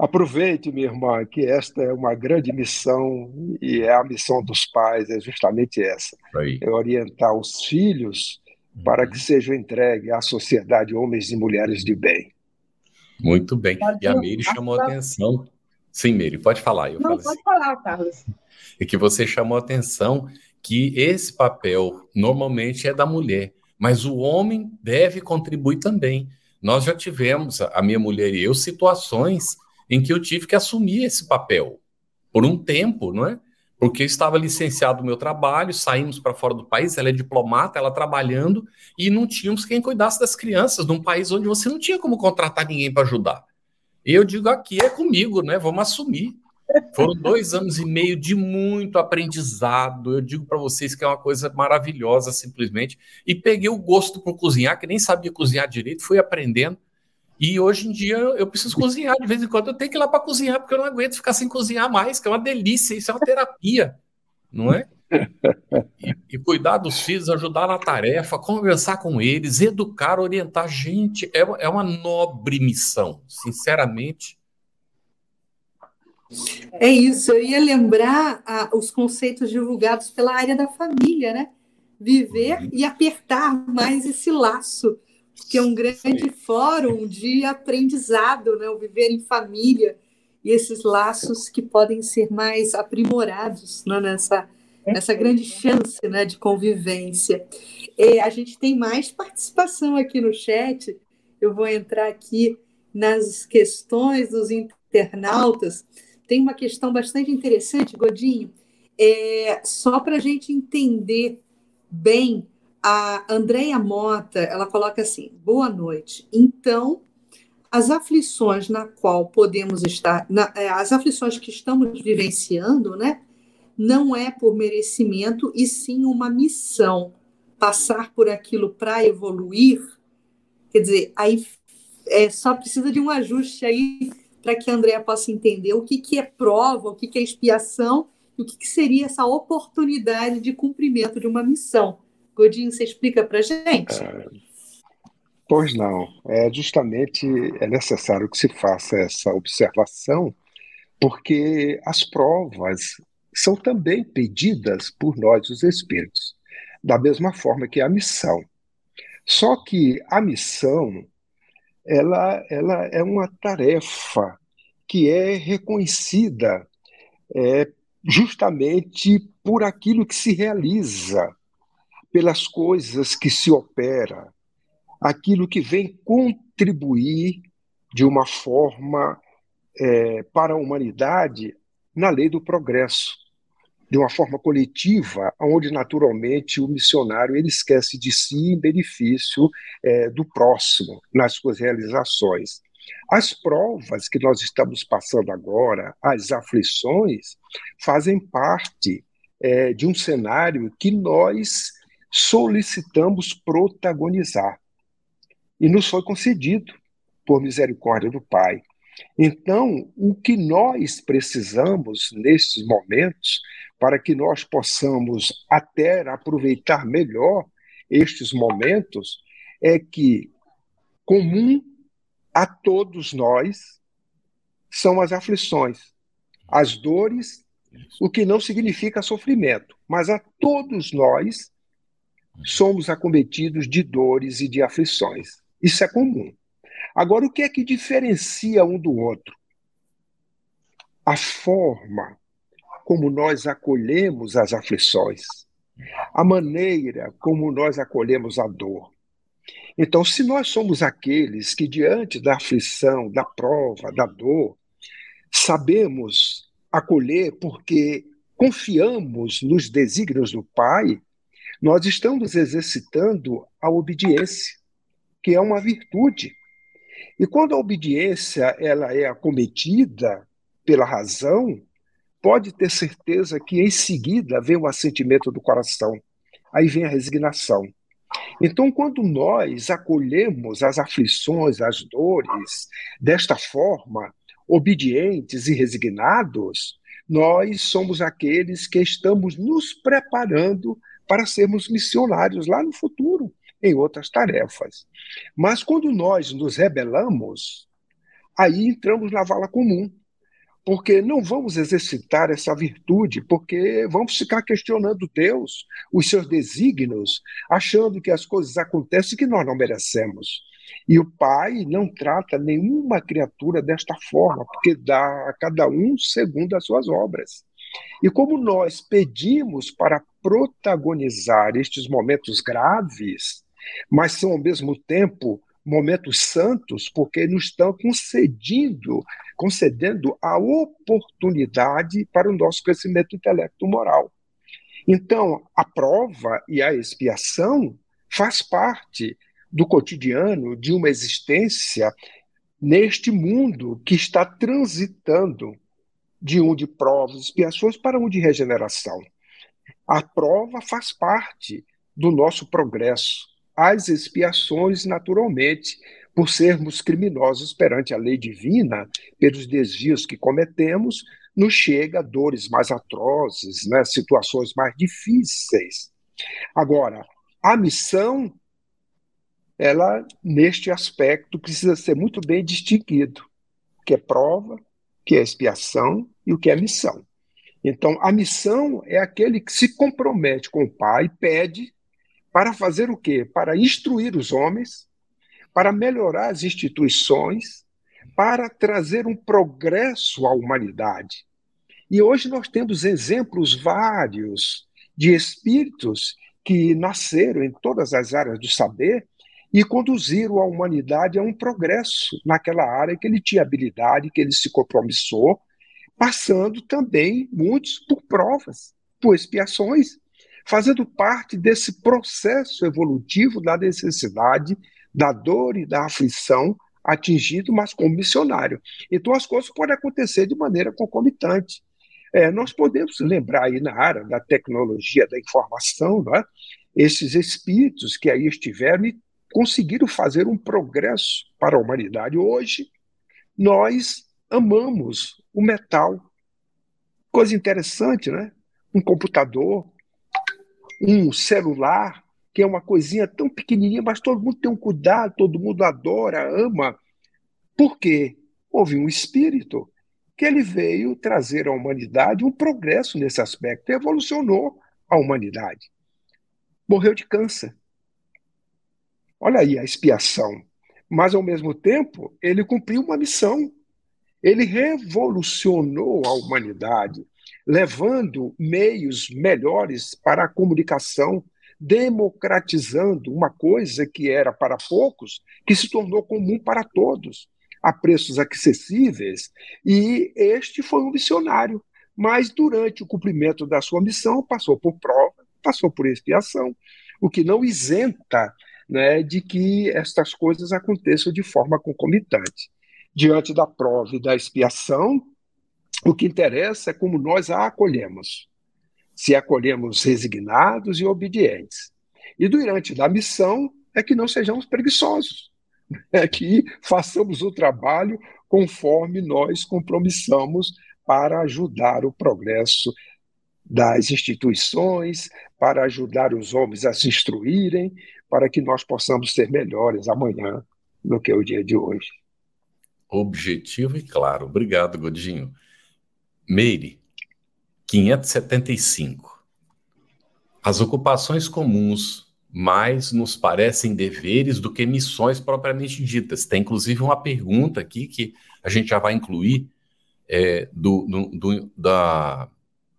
Aproveite, minha irmã, que esta é uma grande missão e é a missão dos pais, é justamente essa: Aí. é orientar os filhos uhum. para que sejam entregues à sociedade homens e mulheres de bem. Muito bem. E a Meire chamou a atenção. Sim, Meire, pode falar. Eu Não, pode assim. falar, Carlos. É que você chamou a atenção que esse papel normalmente é da mulher, mas o homem deve contribuir também. Nós já tivemos, a minha mulher e eu, situações em que eu tive que assumir esse papel por um tempo, não é? Porque eu estava licenciado no meu trabalho, saímos para fora do país, ela é diplomata, ela trabalhando, e não tínhamos quem cuidasse das crianças, num país onde você não tinha como contratar ninguém para ajudar. E eu digo, aqui é comigo, né? Vamos assumir. Foram dois anos e meio de muito aprendizado. Eu digo para vocês que é uma coisa maravilhosa, simplesmente. E peguei o gosto por cozinhar, que nem sabia cozinhar direito, fui aprendendo. E hoje em dia eu preciso cozinhar de vez em quando, eu tenho que ir lá para cozinhar, porque eu não aguento ficar sem cozinhar mais, que é uma delícia, isso é uma terapia, não é? E, e, cuidar dos filhos, ajudar na tarefa, conversar com eles, educar, orientar. Gente, é, é uma nobre missão, sinceramente. É isso, eu ia lembrar ah, os conceitos divulgados pela área da família, né? Viver uhum. e apertar mais esse laço que é um grande fórum de aprendizado, né? o viver em família e esses laços que podem ser mais aprimorados né? nessa, nessa grande chance né? de convivência. E a gente tem mais participação aqui no chat, eu vou entrar aqui nas questões dos internautas. Tem uma questão bastante interessante, Godinho, é, só para a gente entender bem a Andréia Mota, ela coloca assim: boa noite. Então, as aflições na qual podemos estar, na, é, as aflições que estamos vivenciando, né, não é por merecimento e sim uma missão. Passar por aquilo para evoluir, quer dizer, aí é, só precisa de um ajuste aí para que a Andrea possa entender o que, que é prova, o que, que é expiação e o que, que seria essa oportunidade de cumprimento de uma missão. Godinho, você explica para gente? É, pois não. É justamente é necessário que se faça essa observação, porque as provas são também pedidas por nós, os espíritos, da mesma forma que a missão. Só que a missão ela, ela é uma tarefa que é reconhecida é, justamente por aquilo que se realiza pelas coisas que se opera, aquilo que vem contribuir de uma forma é, para a humanidade na lei do progresso, de uma forma coletiva, onde naturalmente o missionário ele esquece de si em benefício é, do próximo nas suas realizações. As provas que nós estamos passando agora, as aflições, fazem parte é, de um cenário que nós solicitamos protagonizar. E nos foi concedido por misericórdia do Pai. Então, o que nós precisamos nesses momentos, para que nós possamos até aproveitar melhor estes momentos, é que comum a todos nós são as aflições, as dores, o que não significa sofrimento, mas a todos nós somos acometidos de dores e de aflições. Isso é comum. Agora, o que é que diferencia um do outro? A forma como nós acolhemos as aflições, a maneira como nós acolhemos a dor. Então, se nós somos aqueles que, diante da aflição, da prova, da dor, sabemos acolher porque confiamos nos desígnios do Pai, nós estamos exercitando a obediência, que é uma virtude. E quando a obediência ela é acometida pela razão, pode ter certeza que em seguida vem o assentimento do coração, aí vem a resignação. Então, quando nós acolhemos as aflições, as dores, desta forma, obedientes e resignados, nós somos aqueles que estamos nos preparando para sermos missionários lá no futuro, em outras tarefas. Mas quando nós nos rebelamos, aí entramos na vala comum porque não vamos exercitar essa virtude, porque vamos ficar questionando Deus, os seus desígnios, achando que as coisas acontecem que nós não merecemos. E o Pai não trata nenhuma criatura desta forma, porque dá a cada um segundo as suas obras. E como nós pedimos para protagonizar estes momentos graves, mas são ao mesmo tempo momentos santos, porque nos estão concedendo, concedendo a oportunidade para o nosso crescimento intelecto moral. Então, a prova e a expiação faz parte do cotidiano de uma existência neste mundo que está transitando de um de provas e expiações para um de regeneração. A prova faz parte do nosso progresso as expiações, naturalmente, por sermos criminosos perante a lei divina, pelos desvios que cometemos, nos chega dores mais atrozes, né, situações mais difíceis. Agora, a missão, ela, neste aspecto, precisa ser muito bem distinguido, o que é prova, o que é expiação e o que é missão. Então, a missão é aquele que se compromete com o Pai, pede para fazer o quê? Para instruir os homens, para melhorar as instituições, para trazer um progresso à humanidade. E hoje nós temos exemplos vários de espíritos que nasceram em todas as áreas do saber e conduziram a humanidade a um progresso naquela área que ele tinha habilidade, que ele se compromissou, passando também muitos por provas, por expiações fazendo parte desse processo evolutivo da necessidade, da dor e da aflição atingido, mas como missionário. Então as coisas podem acontecer de maneira concomitante. É, nós podemos lembrar aí na área da tecnologia da informação, é? esses espíritos que aí estiveram e conseguiram fazer um progresso para a humanidade. Hoje, nós amamos o metal. Coisa interessante, né? Um computador, um celular, que é uma coisinha tão pequenininha, mas todo mundo tem um cuidado, todo mundo adora, ama. Por quê? Houve um espírito que ele veio trazer à humanidade um progresso nesse aspecto, evolucionou a humanidade. Morreu de câncer. Olha aí a expiação. Mas, ao mesmo tempo, ele cumpriu uma missão. Ele revolucionou a humanidade levando meios melhores para a comunicação democratizando uma coisa que era para poucos, que se tornou comum para todos, a preços acessíveis, e este foi um missionário. Mas durante o cumprimento da sua missão, passou por prova, passou por expiação, o que não isenta né, de que estas coisas aconteçam de forma concomitante. Diante da prova e da expiação, o que interessa é como nós a acolhemos. Se acolhemos resignados e obedientes. E durante da missão é que não sejamos preguiçosos, é que façamos o trabalho conforme nós compromissamos para ajudar o progresso das instituições, para ajudar os homens a se instruírem, para que nós possamos ser melhores amanhã do que o dia de hoje. Objetivo e claro. Obrigado, Godinho. Meire, 575. As ocupações comuns mais nos parecem deveres do que missões propriamente ditas. Tem inclusive uma pergunta aqui que a gente já vai incluir é, do, do, do, da,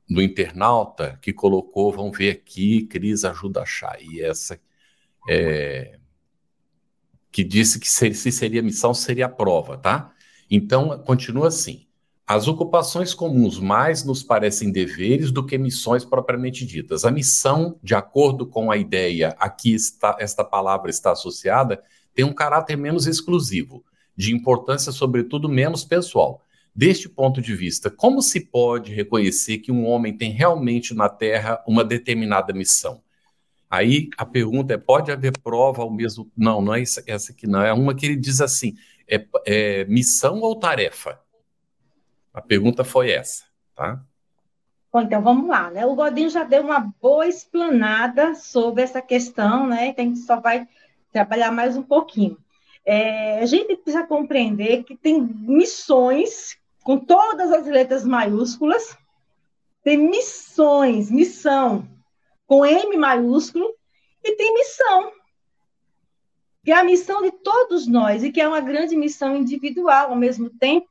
do internauta que colocou, vamos ver aqui, Cris ajuda a achar, e essa é, que disse que se, se seria missão, seria prova, tá? Então, continua assim. As ocupações comuns mais nos parecem deveres do que missões propriamente ditas. A missão, de acordo com a ideia a que está, esta palavra está associada, tem um caráter menos exclusivo, de importância, sobretudo, menos pessoal. Deste ponto de vista, como se pode reconhecer que um homem tem realmente na Terra uma determinada missão? Aí a pergunta é: pode haver prova ao mesmo. Não, não é essa, aqui, não. É uma que ele diz assim: é, é missão ou tarefa? A pergunta foi essa, tá? Bom, então vamos lá, né? O Godinho já deu uma boa explanada sobre essa questão, né? Que a gente só vai trabalhar mais um pouquinho. É, a gente precisa compreender que tem missões com todas as letras maiúsculas, tem missões, missão com M maiúsculo, e tem missão, que é a missão de todos nós, e que é uma grande missão individual ao mesmo tempo,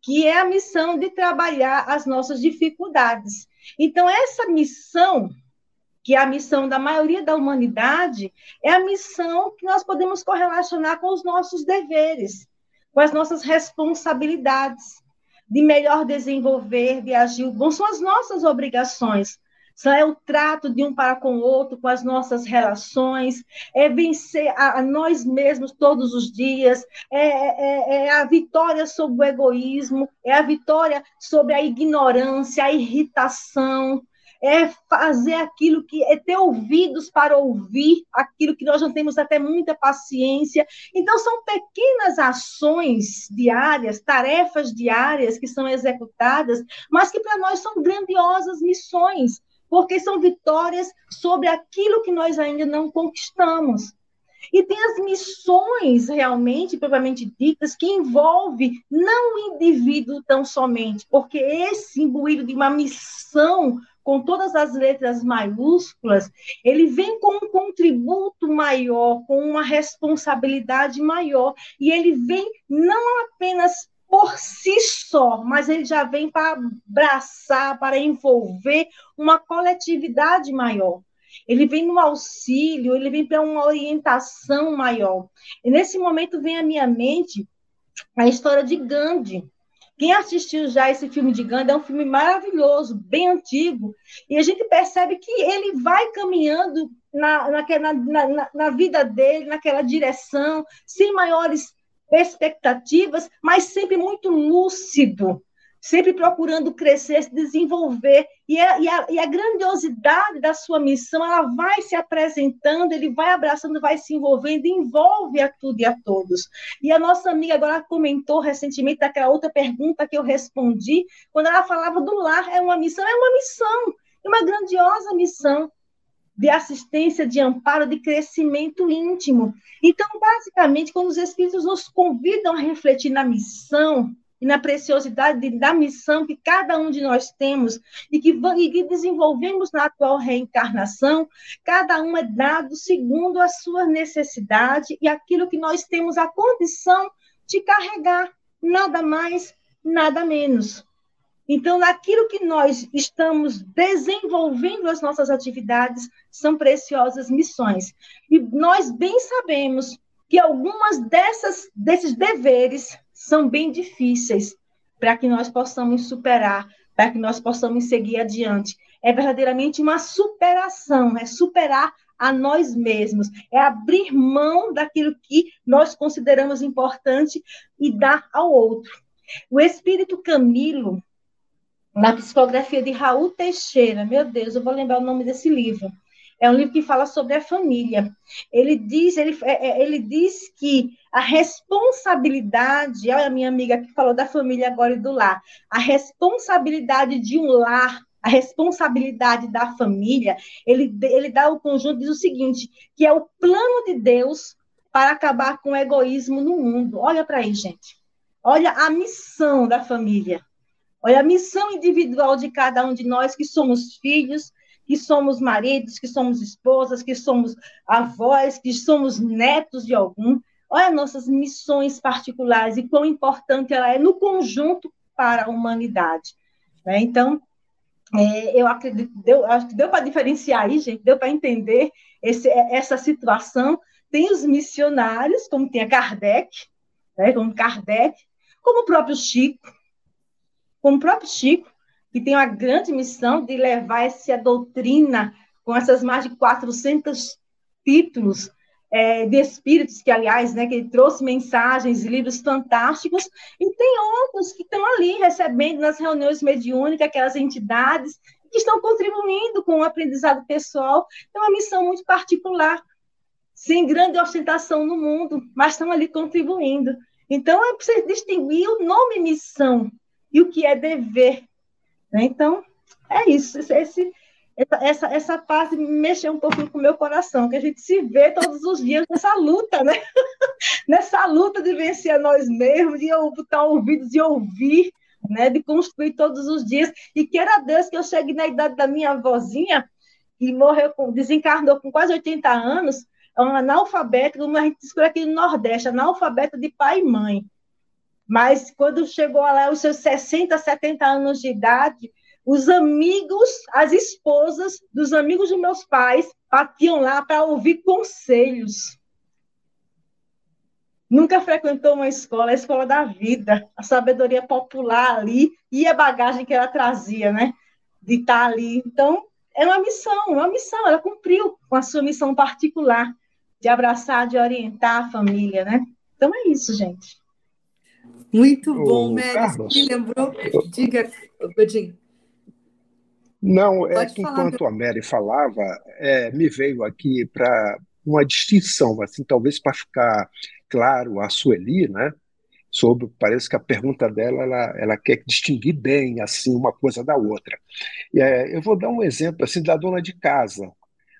que é a missão de trabalhar as nossas dificuldades. Então, essa missão, que é a missão da maioria da humanidade, é a missão que nós podemos correlacionar com os nossos deveres, com as nossas responsabilidades, de melhor desenvolver, de agir bom, são as nossas obrigações, é o trato de um para com o outro, com as nossas relações, é vencer a, a nós mesmos todos os dias, é, é, é, a vitória sobre o egoísmo, é a vitória sobre a ignorância, a irritação, é fazer aquilo que é ter ouvidos para ouvir aquilo que nós não temos até muita paciência. Então são pequenas ações diárias, tarefas diárias que são executadas, mas que para nós são grandiosas missões porque são vitórias sobre aquilo que nós ainda não conquistamos. E tem as missões realmente, propriamente ditas, que envolve não o indivíduo tão somente, porque esse imbuído de uma missão com todas as letras maiúsculas, ele vem com um contributo maior, com uma responsabilidade maior, e ele vem não apenas por si só, mas ele já vem para abraçar, para envolver uma coletividade maior. Ele vem no auxílio, ele vem para uma orientação maior. E nesse momento vem à minha mente a história de Gandhi. Quem assistiu já esse filme de Gandhi é um filme maravilhoso, bem antigo, e a gente percebe que ele vai caminhando na, na, na, na vida dele, naquela direção, sem maiores expectativas, mas sempre muito lúcido, sempre procurando crescer, se desenvolver. E a, e, a, e a, grandiosidade da sua missão, ela vai se apresentando, ele vai abraçando, vai se envolvendo, envolve a tudo e a todos. E a nossa amiga agora comentou recentemente daquela outra pergunta que eu respondi, quando ela falava do lar, é uma missão, é uma missão, é uma grandiosa missão de assistência, de amparo, de crescimento íntimo. Então, basicamente, quando os Espíritos nos convidam a refletir na missão e na preciosidade da missão que cada um de nós temos e que, e que desenvolvemos na atual reencarnação, cada um é dado segundo a sua necessidade e aquilo que nós temos a condição de carregar, nada mais, nada menos. Então, naquilo que nós estamos desenvolvendo as nossas atividades, são preciosas missões. E nós bem sabemos que algumas dessas, desses deveres são bem difíceis para que nós possamos superar, para que nós possamos seguir adiante. É verdadeiramente uma superação, é superar a nós mesmos, é abrir mão daquilo que nós consideramos importante e dar ao outro. O espírito Camilo, na psicografia de Raul Teixeira, meu Deus, eu vou lembrar o nome desse livro. É um livro que fala sobre a família. Ele diz, ele, é, é, ele diz que a responsabilidade, olha a minha amiga que falou da família agora e do lar, a responsabilidade de um lar, a responsabilidade da família, ele, ele dá o conjunto, diz o seguinte, que é o plano de Deus para acabar com o egoísmo no mundo. Olha para aí, gente. Olha a missão da família. Olha a missão individual de cada um de nós que somos filhos, que somos maridos, que somos esposas, que somos avós, que somos netos de algum. Olha nossas missões particulares e quão importante ela é no conjunto para a humanidade. Né? Então, é, eu acredito, deu, acho que deu para diferenciar aí, gente, deu para entender esse, essa situação. Tem os missionários, como tem a Kardec, né, como Kardec, como o próprio Chico, como o próprio Chico, que tem uma grande missão de levar essa doutrina com essas mais de 400 títulos é, de espíritos, que, aliás, né, que trouxe mensagens livros fantásticos, e tem outros que estão ali recebendo nas reuniões mediúnicas, aquelas entidades que estão contribuindo com o aprendizado pessoal. É uma missão muito particular, sem grande ostentação no mundo, mas estão ali contribuindo. Então, é preciso distinguir o nome missão e o que é dever. Né? Então, é isso. Esse, essa, essa parte mexeu um pouquinho com o meu coração, que a gente se vê todos os dias nessa luta, né? nessa luta de vencer a nós mesmos, de botar ouvidos, de ouvir, né? de construir todos os dias. E queira Deus que eu chegue na idade da minha avózinha, que morreu, com, desencarnou com quase 80 anos, é uma analfabeta, como a gente diz aqui no Nordeste, analfabeta de pai e mãe. Mas quando chegou lá os seus 60, 70 anos de idade, os amigos, as esposas dos amigos dos meus pais batiam lá para ouvir conselhos. Nunca frequentou uma escola, a escola da vida, a sabedoria popular ali e a bagagem que ela trazia, né? De estar ali. Então, é uma missão, uma missão, ela cumpriu com a sua missão particular de abraçar, de orientar a família, né? Então é isso, gente. Muito bom, Mary. Me lembrou. Diga, Godinho. Não, é que enquanto a Mary falava, é, me veio aqui para uma distinção, assim, talvez para ficar claro a Sueli, né? Sobre, parece que a pergunta dela, ela, ela quer distinguir bem, assim, uma coisa da outra. É, eu vou dar um exemplo, assim, da dona de casa,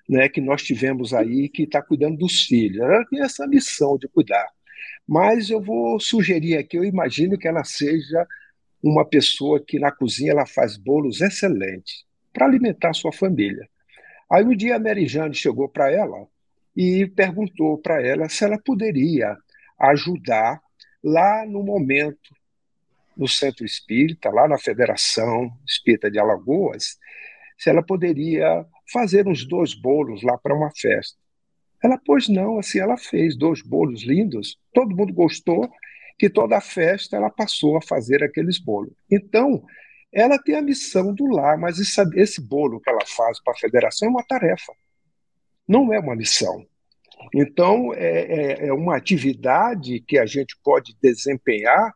né, que nós tivemos aí, que está cuidando dos filhos. Ela tem essa missão de cuidar. Mas eu vou sugerir aqui, eu imagino que ela seja uma pessoa que na cozinha ela faz bolos excelentes para alimentar sua família. Aí um dia a Mary Jane chegou para ela e perguntou para ela se ela poderia ajudar lá no momento no Centro Espírita, lá na Federação Espírita de Alagoas, se ela poderia fazer uns dois bolos lá para uma festa. Ela, pois não, assim, ela fez dois bolos lindos, todo mundo gostou, que toda a festa ela passou a fazer aqueles bolos. Então, ela tem a missão do lar, mas esse, esse bolo que ela faz para a federação é uma tarefa, não é uma missão. Então, é, é, é uma atividade que a gente pode desempenhar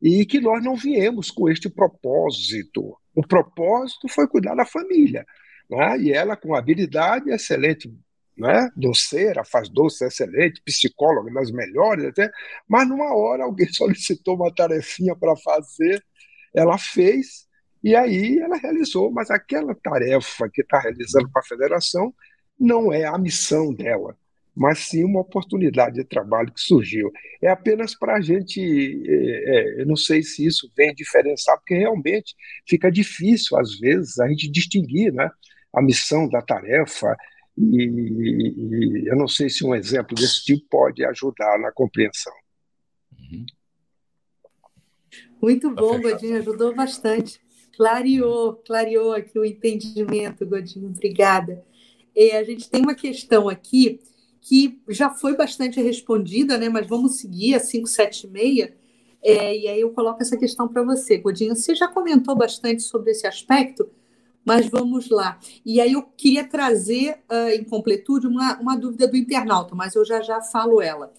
e que nós não viemos com este propósito. O propósito foi cuidar da família. Né? E ela, com habilidade, excelente né? doceira, faz doce excelente, psicóloga das melhores até, mas numa hora alguém solicitou uma tarefinha para fazer, ela fez e aí ela realizou, mas aquela tarefa que está realizando para a federação não é a missão dela, mas sim uma oportunidade de trabalho que surgiu. É apenas para a gente, é, é, eu não sei se isso vem diferenciar, porque realmente fica difícil, às vezes, a gente distinguir né, a missão da tarefa, e, e eu não sei se um exemplo desse tipo pode ajudar na compreensão. Uhum. Muito bom, Godinho, ajudou bastante. Clareou, clareou aqui o entendimento, Godinho, obrigada. É, a gente tem uma questão aqui que já foi bastante respondida, né? Mas vamos seguir a 576. É, e aí eu coloco essa questão para você, Godinho. Você já comentou bastante sobre esse aspecto, mas vamos lá. E aí eu queria trazer uh, em completude uma, uma dúvida do internauta, mas eu já já falo ela.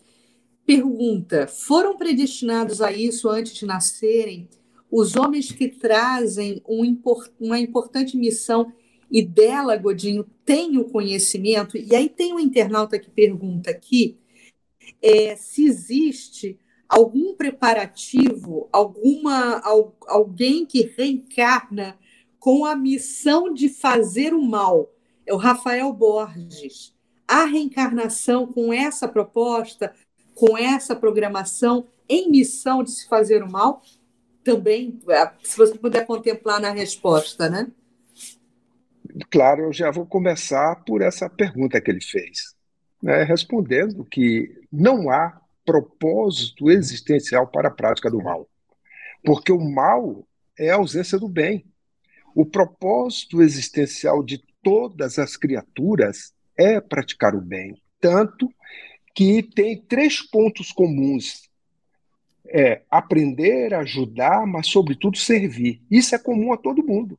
Pergunta: foram predestinados a isso antes de nascerem? os homens que trazem um, uma importante missão e dela, Godinho, tem o conhecimento. E aí tem um internauta que pergunta aqui é, se existe algum preparativo, alguma alguém que reencarna com a missão de fazer o mal. É o Rafael Borges. A reencarnação com essa proposta, com essa programação em missão de se fazer o mal, também, é, se você puder contemplar na resposta, né? Claro, eu já vou começar por essa pergunta que ele fez, né? respondendo que não há propósito existencial para a prática do mal, porque o mal é a ausência do bem. O propósito existencial de todas as criaturas é praticar o bem, tanto que tem três pontos comuns é aprender, ajudar, mas, sobretudo, servir. Isso é comum a todo mundo.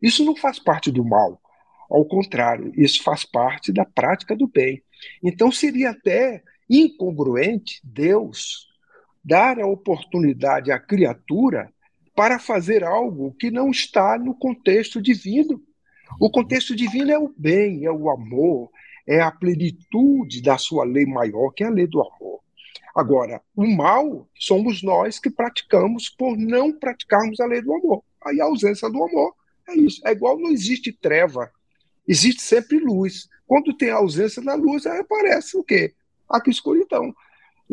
Isso não faz parte do mal. Ao contrário, isso faz parte da prática do bem. Então, seria até incongruente Deus dar a oportunidade à criatura para fazer algo que não está no contexto divino. O contexto divino é o bem, é o amor, é a plenitude da sua lei maior, que é a lei do amor. Agora, o mal somos nós que praticamos por não praticarmos a lei do amor. Aí a ausência do amor é isso. É igual não existe treva, existe sempre luz. Quando tem a ausência da luz, aí aparece o quê? A escuridão.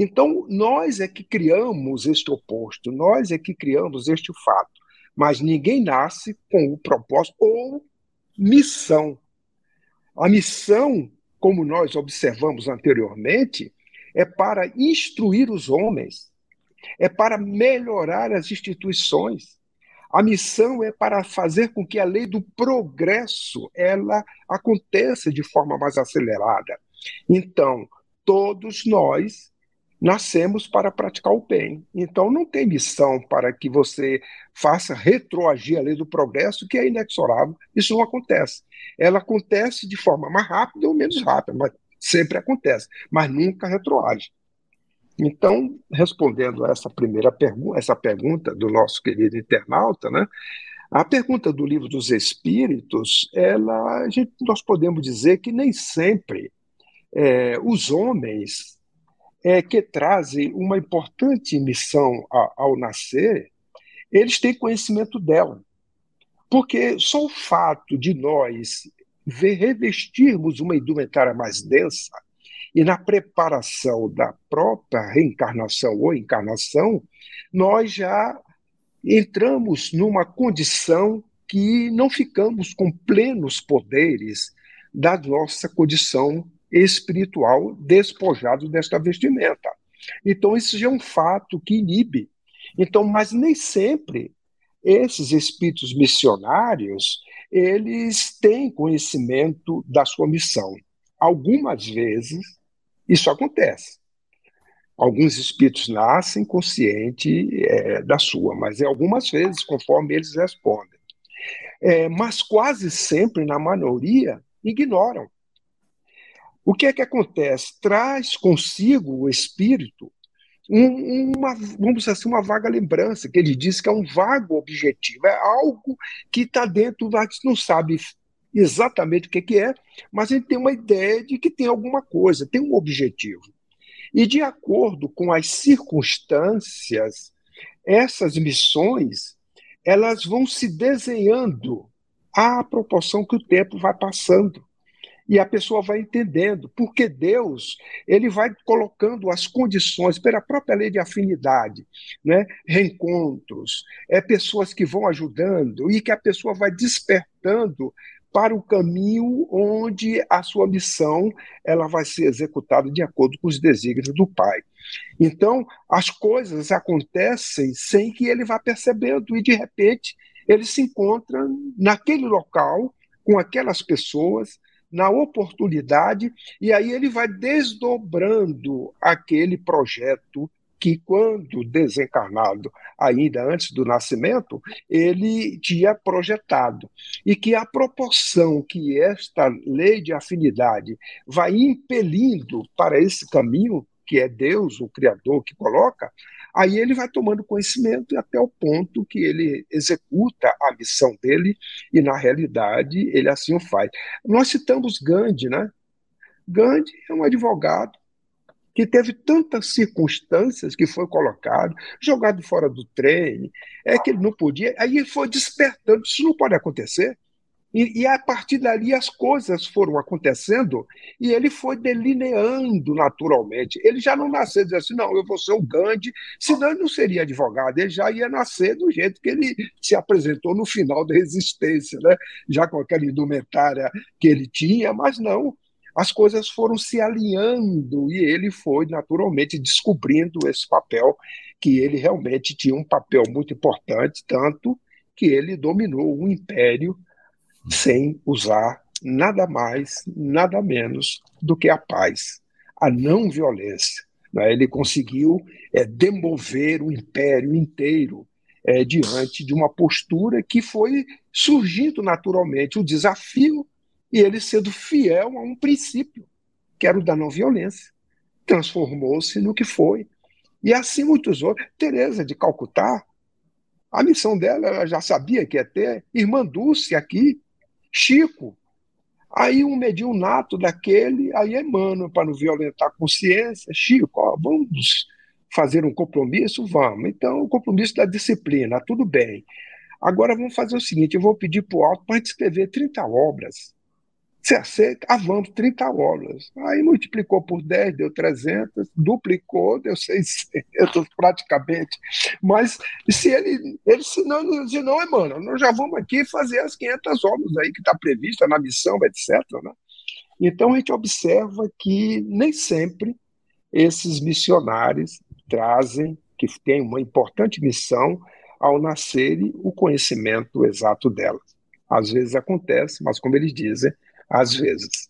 Então, nós é que criamos este oposto, nós é que criamos este fato. Mas ninguém nasce com o propósito ou missão. A missão, como nós observamos anteriormente, é para instruir os homens, é para melhorar as instituições. A missão é para fazer com que a lei do progresso ela aconteça de forma mais acelerada. Então, todos nós nascemos para praticar o bem. Então, não tem missão para que você faça retroagir a lei do progresso, que é inexorável. Isso não acontece. Ela acontece de forma mais rápida ou menos rápida, mas sempre acontece, mas nunca retroage. Então, respondendo a essa primeira pergunta, essa pergunta do nosso querido internauta, né? A pergunta do livro dos Espíritos, ela, gente, nós podemos dizer que nem sempre é, os homens é, que trazem uma importante missão a, ao nascer, eles têm conhecimento dela. Porque só o fato de nós revestirmos uma indumentária mais densa e na preparação da própria reencarnação ou encarnação, nós já entramos numa condição que não ficamos com plenos poderes da nossa condição espiritual despojado desta vestimenta. Então isso já é um fato que inibe. Então, mas nem sempre esses espíritos missionários eles têm conhecimento da sua missão. Algumas vezes isso acontece. Alguns espíritos nascem conscientes é, da sua, mas é algumas vezes, conforme eles respondem. É, mas quase sempre, na maioria, ignoram. O que é que acontece? Traz consigo o espírito um, uma, vamos dizer assim, uma vaga lembrança, que ele diz que é um vago objetivo, é algo que está dentro, a gente não sabe exatamente o que, que é, mas a gente tem uma ideia de que tem alguma coisa, tem um objetivo. E de acordo com as circunstâncias, essas missões elas vão se desenhando à proporção que o tempo vai passando e a pessoa vai entendendo, porque Deus ele vai colocando as condições pela própria lei de afinidade, né? reencontros, é pessoas que vão ajudando e que a pessoa vai despertando para o caminho onde a sua missão ela vai ser executada de acordo com os desígnios do Pai. Então, as coisas acontecem sem que ele vá percebendo e de repente ele se encontra naquele local, com aquelas pessoas, na oportunidade, e aí ele vai desdobrando aquele projeto que, quando desencarnado, ainda antes do nascimento, ele tinha projetado. E que a proporção que esta lei de afinidade vai impelindo para esse caminho, que é Deus, o Criador, que coloca, aí ele vai tomando conhecimento até o ponto que ele executa a missão dele e, na realidade, ele assim o faz. Nós citamos Gandhi, né? Gandhi é um advogado que teve tantas circunstâncias que foi colocado, jogado fora do trem, é que ele não podia, aí ele foi despertando, isso não pode acontecer. E, e, a partir dali as coisas foram acontecendo e ele foi delineando naturalmente. Ele já não nasceu dizendo assim, não, eu vou ser o Gandhi, senão ele não seria advogado, ele já ia nascer do jeito que ele se apresentou no final da existência, né? já com aquela indumentária que ele tinha, mas não, as coisas foram se alinhando e ele foi naturalmente descobrindo esse papel, que ele realmente tinha um papel muito importante, tanto que ele dominou o império sem usar nada mais, nada menos do que a paz, a não violência. Né? Ele conseguiu é, demover o império inteiro é, diante de uma postura que foi surgindo naturalmente. O desafio e ele sendo fiel a um princípio, que era o da não violência. Transformou-se no que foi. E assim muitos outros. Teresa de Calcutá, a missão dela, ela já sabia que ia ter. Irmã Dulce aqui, Chico. Aí um mediunato daquele, aí Emmanuel, para não violentar a consciência, Chico, ó, vamos fazer um compromisso? Vamos. Então, o compromisso da disciplina, tudo bem. Agora vamos fazer o seguinte: eu vou pedir para o alto para escrever 30 obras se aceita, avamos 30 obras. Aí multiplicou por 10, deu 300, duplicou, deu 600 praticamente. Mas se ele, ele se não, se não, mano, nós já vamos aqui fazer as 500 obras aí que está prevista na missão, etc. Né? Então a gente observa que nem sempre esses missionários trazem, que têm uma importante missão, ao nascerem, o conhecimento exato delas. Às vezes acontece, mas como eles dizem, às vezes.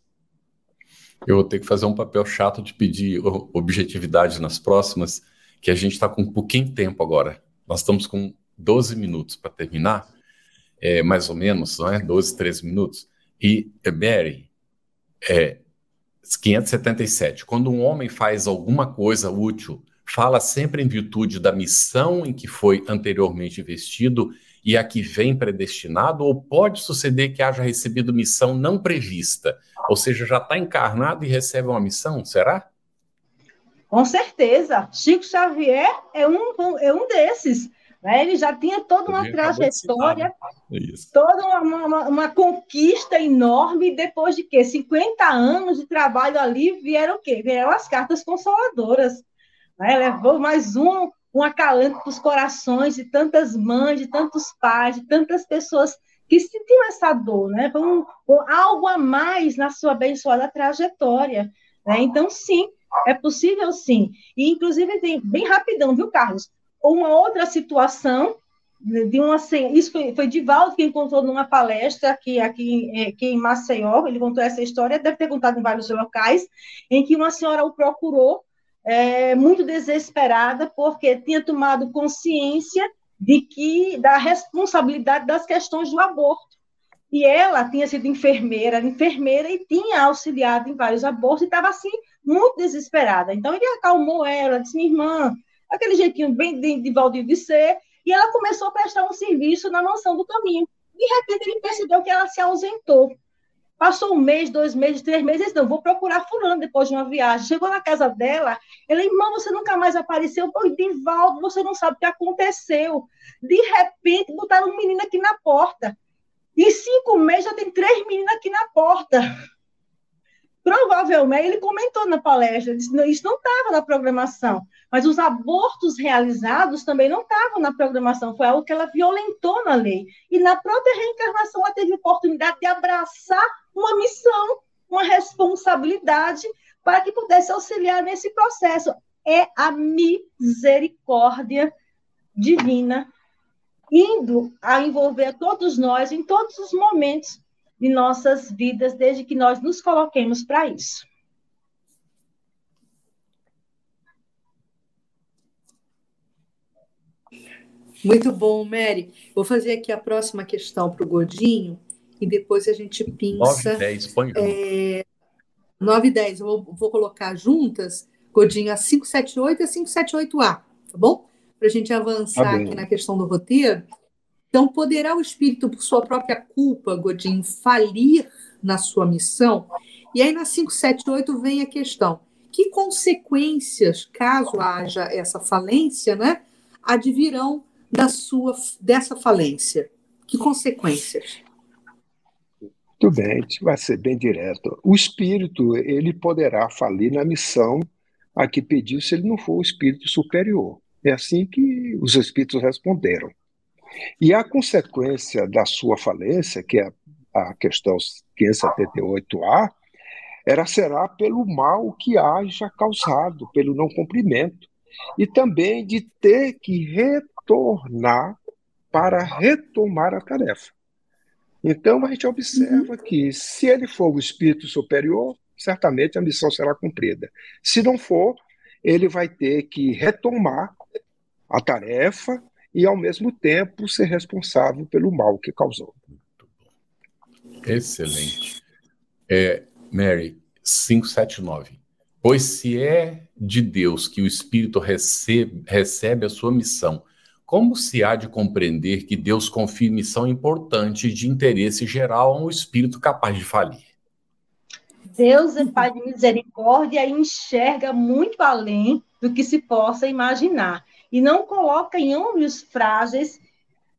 Eu vou ter que fazer um papel chato de pedir objetividade nas próximas, que a gente está com um pouquinho tempo agora. Nós estamos com 12 minutos para terminar, é, mais ou menos, não é? 12, 13 minutos. E, é, Mary, é, 577. Quando um homem faz alguma coisa útil, fala sempre em virtude da missão em que foi anteriormente investido e a que vem predestinado, ou pode suceder que haja recebido missão não prevista, ou seja, já está encarnado e recebe uma missão, será? Com certeza. Chico Xavier é um, é um desses. Né? Ele já tinha toda uma trajetória, toda uma, uma, uma, conquista enorme. Depois de quê? 50 anos de trabalho ali, vieram o quê? Vieram as cartas consoladoras. Né? Levou mais um, um acalento para os corações de tantas mães, de tantos pais, de tantas pessoas que sentiam essa dor, né? Um, algo a mais na sua abençoada trajetória. Né? Então, sim, é possível sim. E, inclusive, tem, bem rapidão, viu, Carlos? Uma outra situação de uma isso foi, foi Divaldo que encontrou numa palestra aqui, aqui, é, aqui em Maceió, ele contou essa história, deve ter contado em vários locais, em que uma senhora o procurou é, muito desesperada, porque tinha tomado consciência de que da responsabilidade das questões do aborto. E ela tinha sido enfermeira, enfermeira e tinha auxiliado em vários abortos e estava assim muito desesperada. Então ele acalmou ela, disse: "Minha irmã, aquele jeitinho bem de, de Valdir de ser", e ela começou a prestar um serviço na mansão do caminho. De repente ele percebeu que ela se ausentou. Passou um mês, dois meses, três meses, não, vou procurar fulano depois de uma viagem. Chegou na casa dela, ela, irmã, você nunca mais apareceu. Pô, Divaldo, você não sabe o que aconteceu. De repente, botaram um menino aqui na porta. Em cinco meses já tem três meninas aqui na porta. Provavelmente, ele comentou na palestra, disse, isso não estava na programação, mas os abortos realizados também não estavam na programação, foi algo que ela violentou na lei. E na própria reencarnação, ela teve oportunidade de abraçar uma missão, uma responsabilidade para que pudesse auxiliar nesse processo. É a misericórdia divina indo a envolver todos nós em todos os momentos de nossas vidas, desde que nós nos coloquemos para isso. Muito bom, Mary. Vou fazer aqui a próxima questão para o Godinho e depois a gente pinça. 9 e 10, põe junto. É, 9 e 10, eu vou, vou colocar juntas, Godinho, a 578 e a 578A, tá bom? Para a gente avançar Tá aqui na questão do roteiro. Então, poderá o espírito, por sua própria culpa, Godinho, falir na sua missão? E aí, na 578, vem a questão: que consequências, caso haja essa falência, né, advirão da sua, dessa falência? Que consequências? Muito bem, vai ser bem direto. O espírito, ele poderá falir na missão a que pediu se ele não for o espírito superior. É assim que os espíritos responderam. E a consequência da sua falência, que é a questão 578A, era será pelo mal que haja causado, pelo não cumprimento, e também de ter que retornar para retomar a tarefa. Então a gente observa que se ele for o espírito superior, certamente a missão será cumprida. Se não for, ele vai ter que retomar a tarefa e ao mesmo tempo ser responsável pelo mal que causou. Excelente. É, Mary, 579. Pois se é de Deus que o Espírito recebe, recebe a sua missão, como se há de compreender que Deus confia missão importante de interesse geral a um Espírito capaz de falir? Deus é Pai de misericórdia e enxerga muito além do que se possa imaginar. E não coloca em ombros frágeis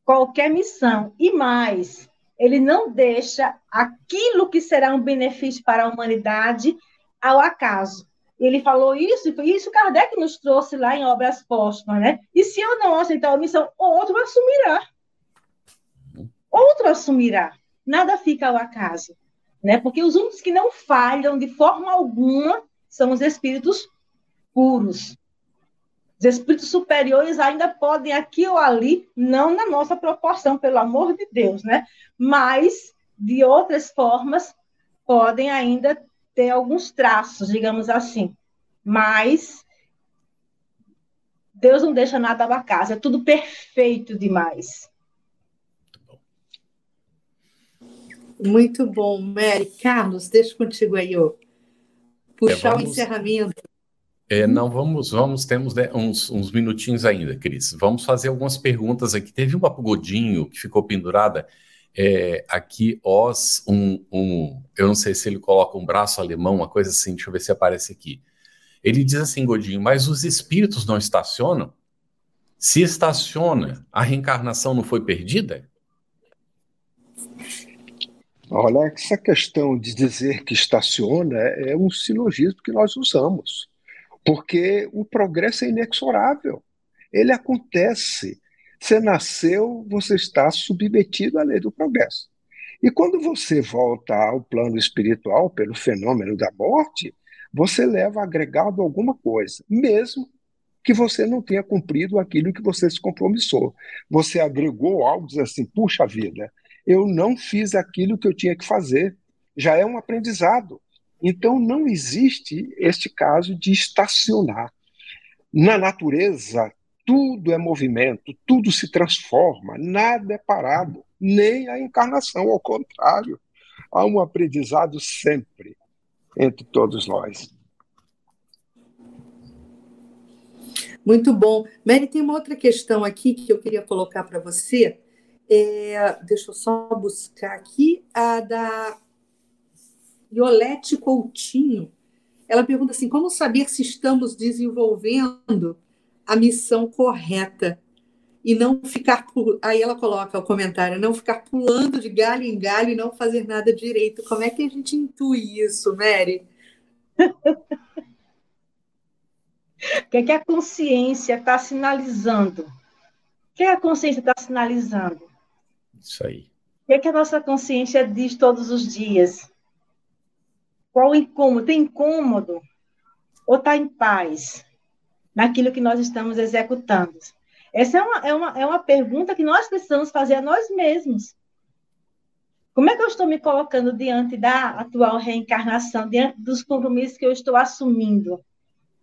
qualquer missão. E mais, ele não deixa aquilo que será um benefício para a humanidade ao acaso. Ele falou isso, e isso Kardec nos trouxe lá em Obras Póstumas, né? E se eu não aceitar a missão, outro assumirá. Outro assumirá. Nada fica ao acaso, né? Porque os únicos que não falham de forma alguma são os espíritos puros. Os espíritos superiores ainda podem aqui ou ali, não na nossa proporção, pelo amor de Deus, né? Mas de outras formas podem ainda ter alguns traços, digamos assim. Mas Deus não deixa nada ao acaso, é tudo perfeito demais. Muito bom, Mary. Carlos, deixa contigo aí, ó. Puxar É, o vamos- encerramento. É, não, vamos, vamos, temos né, uns, uns minutinhos ainda, Cris. Vamos fazer algumas perguntas aqui. Teve uma Godinho que ficou pendurada é, aqui, os, um, um, eu não sei se ele coloca um braço alemão, uma coisa assim, deixa eu ver se aparece aqui. Ele diz assim, Godinho, mas os espíritos não estacionam? Se estaciona, a reencarnação não foi perdida? Olha, essa questão de dizer que estaciona é um silogismo que nós usamos, porque o progresso é inexorável. Ele acontece. Você nasceu, você está submetido à lei do progresso. E quando você volta ao plano espiritual pelo fenômeno da morte, você leva agregado alguma coisa, mesmo que você não tenha cumprido aquilo que você se compromissou. Você agregou algo, diz assim, puxa vida, eu não fiz aquilo que eu tinha que fazer. Já é um aprendizado. Então, não existe este caso de estacionar. Na natureza, tudo é movimento, tudo se transforma, nada é parado, nem a encarnação, ao contrário. Há um aprendizado sempre entre todos nós. Muito bom. Mary, tem uma outra questão aqui que eu queria colocar para você. É, deixa eu só buscar aqui, a da Iolete Coutinho. Ela pergunta assim: como saber se estamos desenvolvendo a missão correta e não ficar. pu- Aí ela coloca o comentário: não ficar pulando de galho em galho e não fazer nada direito. Como é que a gente intui isso, Mary? O que é que a consciência está sinalizando? O que é que a consciência está sinalizando? Isso aí. O que é que a nossa consciência diz todos os dias? Qual o incômodo? Tem incômodo? Ou está em paz naquilo que nós estamos executando? Essa é uma, é, uma, é uma pergunta que nós precisamos fazer a nós mesmos. Como é que eu estou me colocando diante da atual reencarnação, diante dos compromissos que eu estou assumindo?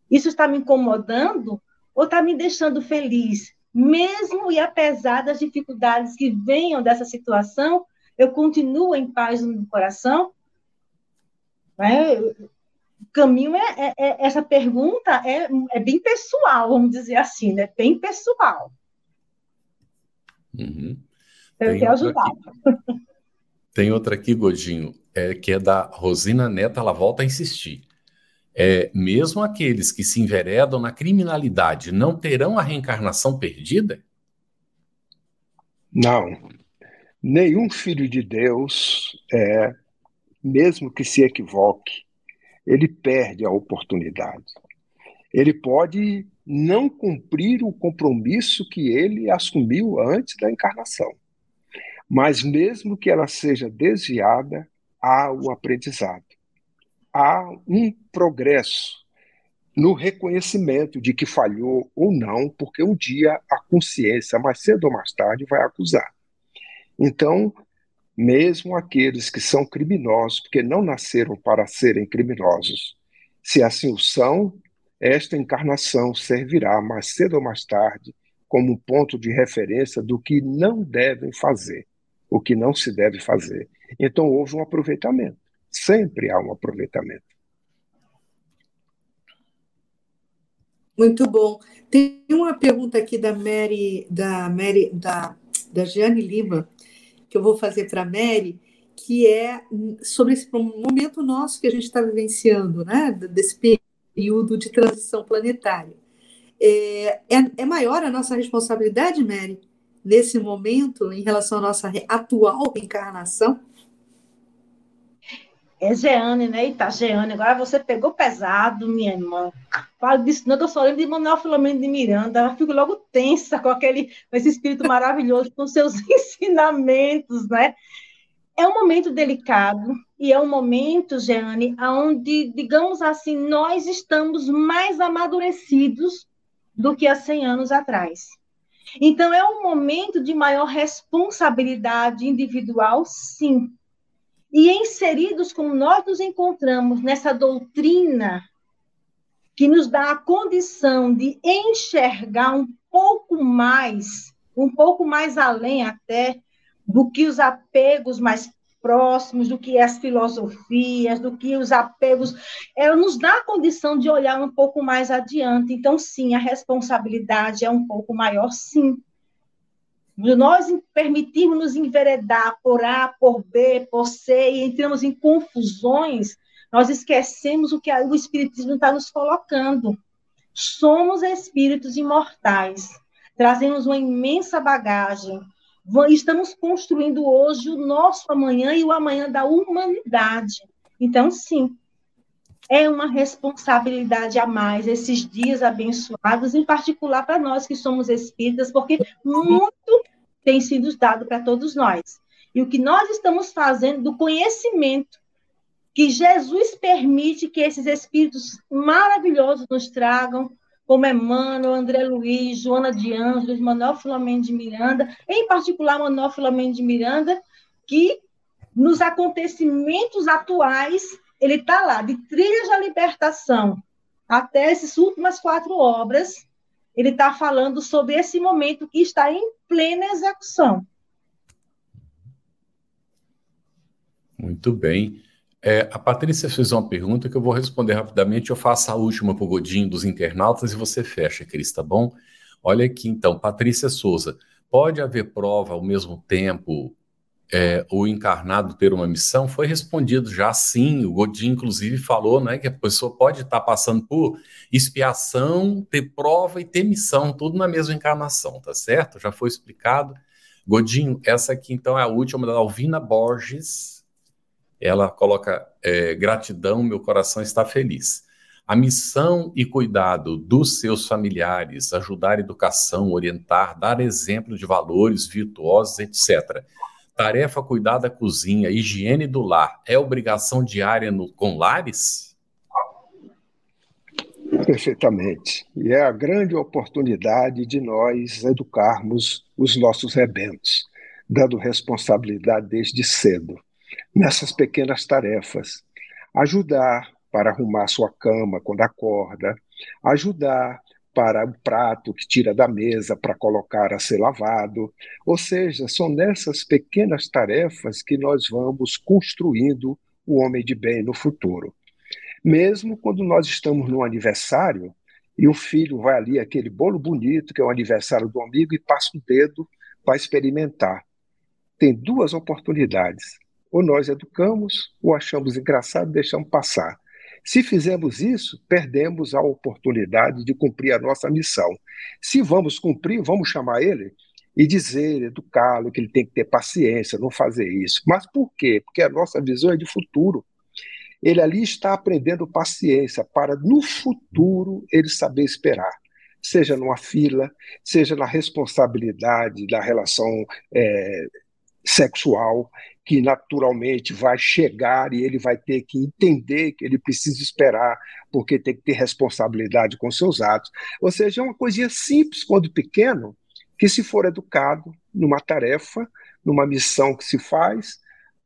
Isso está me incomodando ou está me deixando feliz? Mesmo e apesar das dificuldades que venham dessa situação, eu continuo em paz no meu coração? É, o caminho é, é, é, essa pergunta é, é bem pessoal, vamos dizer assim, né? Bem pessoal. Uhum. Eu quero ajudar. Aqui, tem outra aqui, Godinho, é, que é da Rosina Neta, ela volta a insistir. É, mesmo aqueles que se enveredam na criminalidade não terão a reencarnação perdida? Não. Nenhum filho de Deus é mesmo que se equivoque, ele perde a oportunidade. Ele pode não cumprir o compromisso que ele assumiu antes da encarnação. Mas, mesmo que ela seja desviada, há o aprendizado. Há um progresso no reconhecimento de que falhou ou não, porque um dia a consciência, mais cedo ou mais tarde, vai acusar. Então, mesmo aqueles que são criminosos, porque não nasceram para serem criminosos. Se assim o são, esta encarnação servirá mais cedo ou mais tarde como ponto de referência do que não devem fazer, o que não se deve fazer. Então houve um aproveitamento. Sempre há um aproveitamento. Muito bom. Tem uma pergunta aqui da Mary, da Mary, da, da Jeane Lima, que eu vou fazer para a Mary, que é sobre esse momento nosso que a gente está vivenciando, né? desse período de transição planetária. É, é, é, maior a nossa responsabilidade, Mary, nesse momento, em relação à nossa atual reencarnação? É Jeane, né? Eita, Jeane, agora você pegou pesado, minha irmã. Falo disso, não, eu só lembro de Manuel Filomeno de Miranda, eu fico logo tensa com aquele, com esse espírito maravilhoso, com seus ensinamentos, né? É um momento delicado e é um momento, Jeane, onde, digamos assim, nós estamos mais amadurecidos do que há 100 anos atrás. Então, é um momento de maior responsabilidade individual, sim, e inseridos como nós nos encontramos nessa doutrina que nos dá a condição de enxergar um pouco mais, um pouco mais além até do que os apegos mais próximos, do que as filosofias, do que os apegos, ela nos dá a condição de olhar um pouco mais adiante. Então, sim, a responsabilidade é um pouco maior, sim nós permitirmos nos enveredar por A, por B, por C, e entramos em confusões, nós esquecemos o que o Espiritismo está nos colocando. Somos espíritos imortais, trazemos uma imensa bagagem, estamos construindo hoje o nosso amanhã e o amanhã da humanidade. Então, sim, é uma responsabilidade a mais esses dias abençoados, em particular para nós que somos espíritas, porque muito tem sido dado para todos nós. E o que nós estamos fazendo do conhecimento que Jesus permite que esses espíritos maravilhosos nos tragam, como Emmanuel, André Luiz, Joana de Ângeles, Manuel Filomeno de Miranda, em particular Manuel Filomeno de Miranda, que nos acontecimentos atuais, ele está lá, de Trilhas da Libertação até essas últimas quatro obras, ele está falando sobre esse momento que está em plena execução. Muito bem. É, a Patrícia fez uma pergunta que eu vou responder rapidamente. Eu faço a última para o Godinho dos internautas e você fecha, Cris, tá bom? Olha aqui então, Patrícia Souza. Pode haver prova ao mesmo tempo é, o encarnado ter uma missão, foi respondido já sim. O Godinho, inclusive, falou né, que a pessoa pode estar passando por expiação, ter prova e ter missão, tudo na mesma encarnação, tá certo? Já foi explicado. Godinho, essa aqui então é a última da Alvina Borges. Ela coloca é, gratidão, meu coração está feliz. A missão e cuidado dos seus familiares, ajudar a educação, orientar, dar exemplo de valores virtuosos, etc Tarefa cuidar da cozinha, higiene do lar, é obrigação diária no, com lares? Perfeitamente. E é a grande oportunidade de nós educarmos os nossos rebentos, dando responsabilidade desde cedo, nessas pequenas tarefas. Ajudar para arrumar sua cama quando acorda, ajudar para o prato que tira da mesa para colocar a ser lavado. Ou seja, são nessas pequenas tarefas que nós vamos construindo o homem de bem no futuro. Mesmo quando nós estamos no aniversário e o filho vai ali, aquele bolo bonito, que é o aniversário do amigo, e passa o dedo para experimentar. Tem duas oportunidades. Ou nós educamos, ou achamos engraçado e deixamos passar. Se fizermos isso, perdemos a oportunidade de cumprir a nossa missão. Se vamos cumprir, vamos chamar ele e dizer, educá-lo, que ele tem que ter paciência, não fazer isso. Mas por quê? Porque a nossa visão é de futuro. Ele ali está aprendendo paciência para, no futuro, ele saber esperar. Seja numa fila, seja na responsabilidade da relação é, sexual, que naturalmente vai chegar e ele vai ter que entender que ele precisa esperar, porque tem que ter responsabilidade com seus atos. Ou seja, é uma coisinha simples quando pequeno, que se for educado numa tarefa, numa missão que se faz,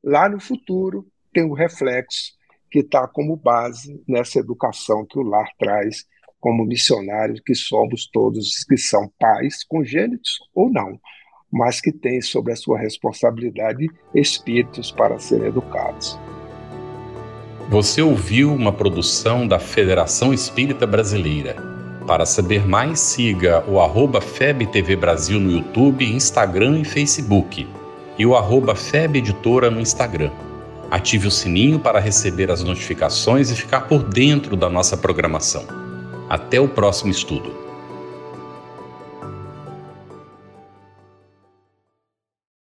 lá no futuro tem um reflexo que está como base nessa educação que o lar traz como missionários que somos todos que são pais congênitos ou não, mas que têm sobre a sua responsabilidade espíritos para serem educados. Você ouviu uma produção da Federação Espírita Brasileira. Para saber mais, siga o arroba FebTV Brasil no YouTube, Instagram e Facebook e o arroba FEB Editora no Instagram. Ative o sininho para receber as notificações e ficar por dentro da nossa programação. Até o próximo estudo.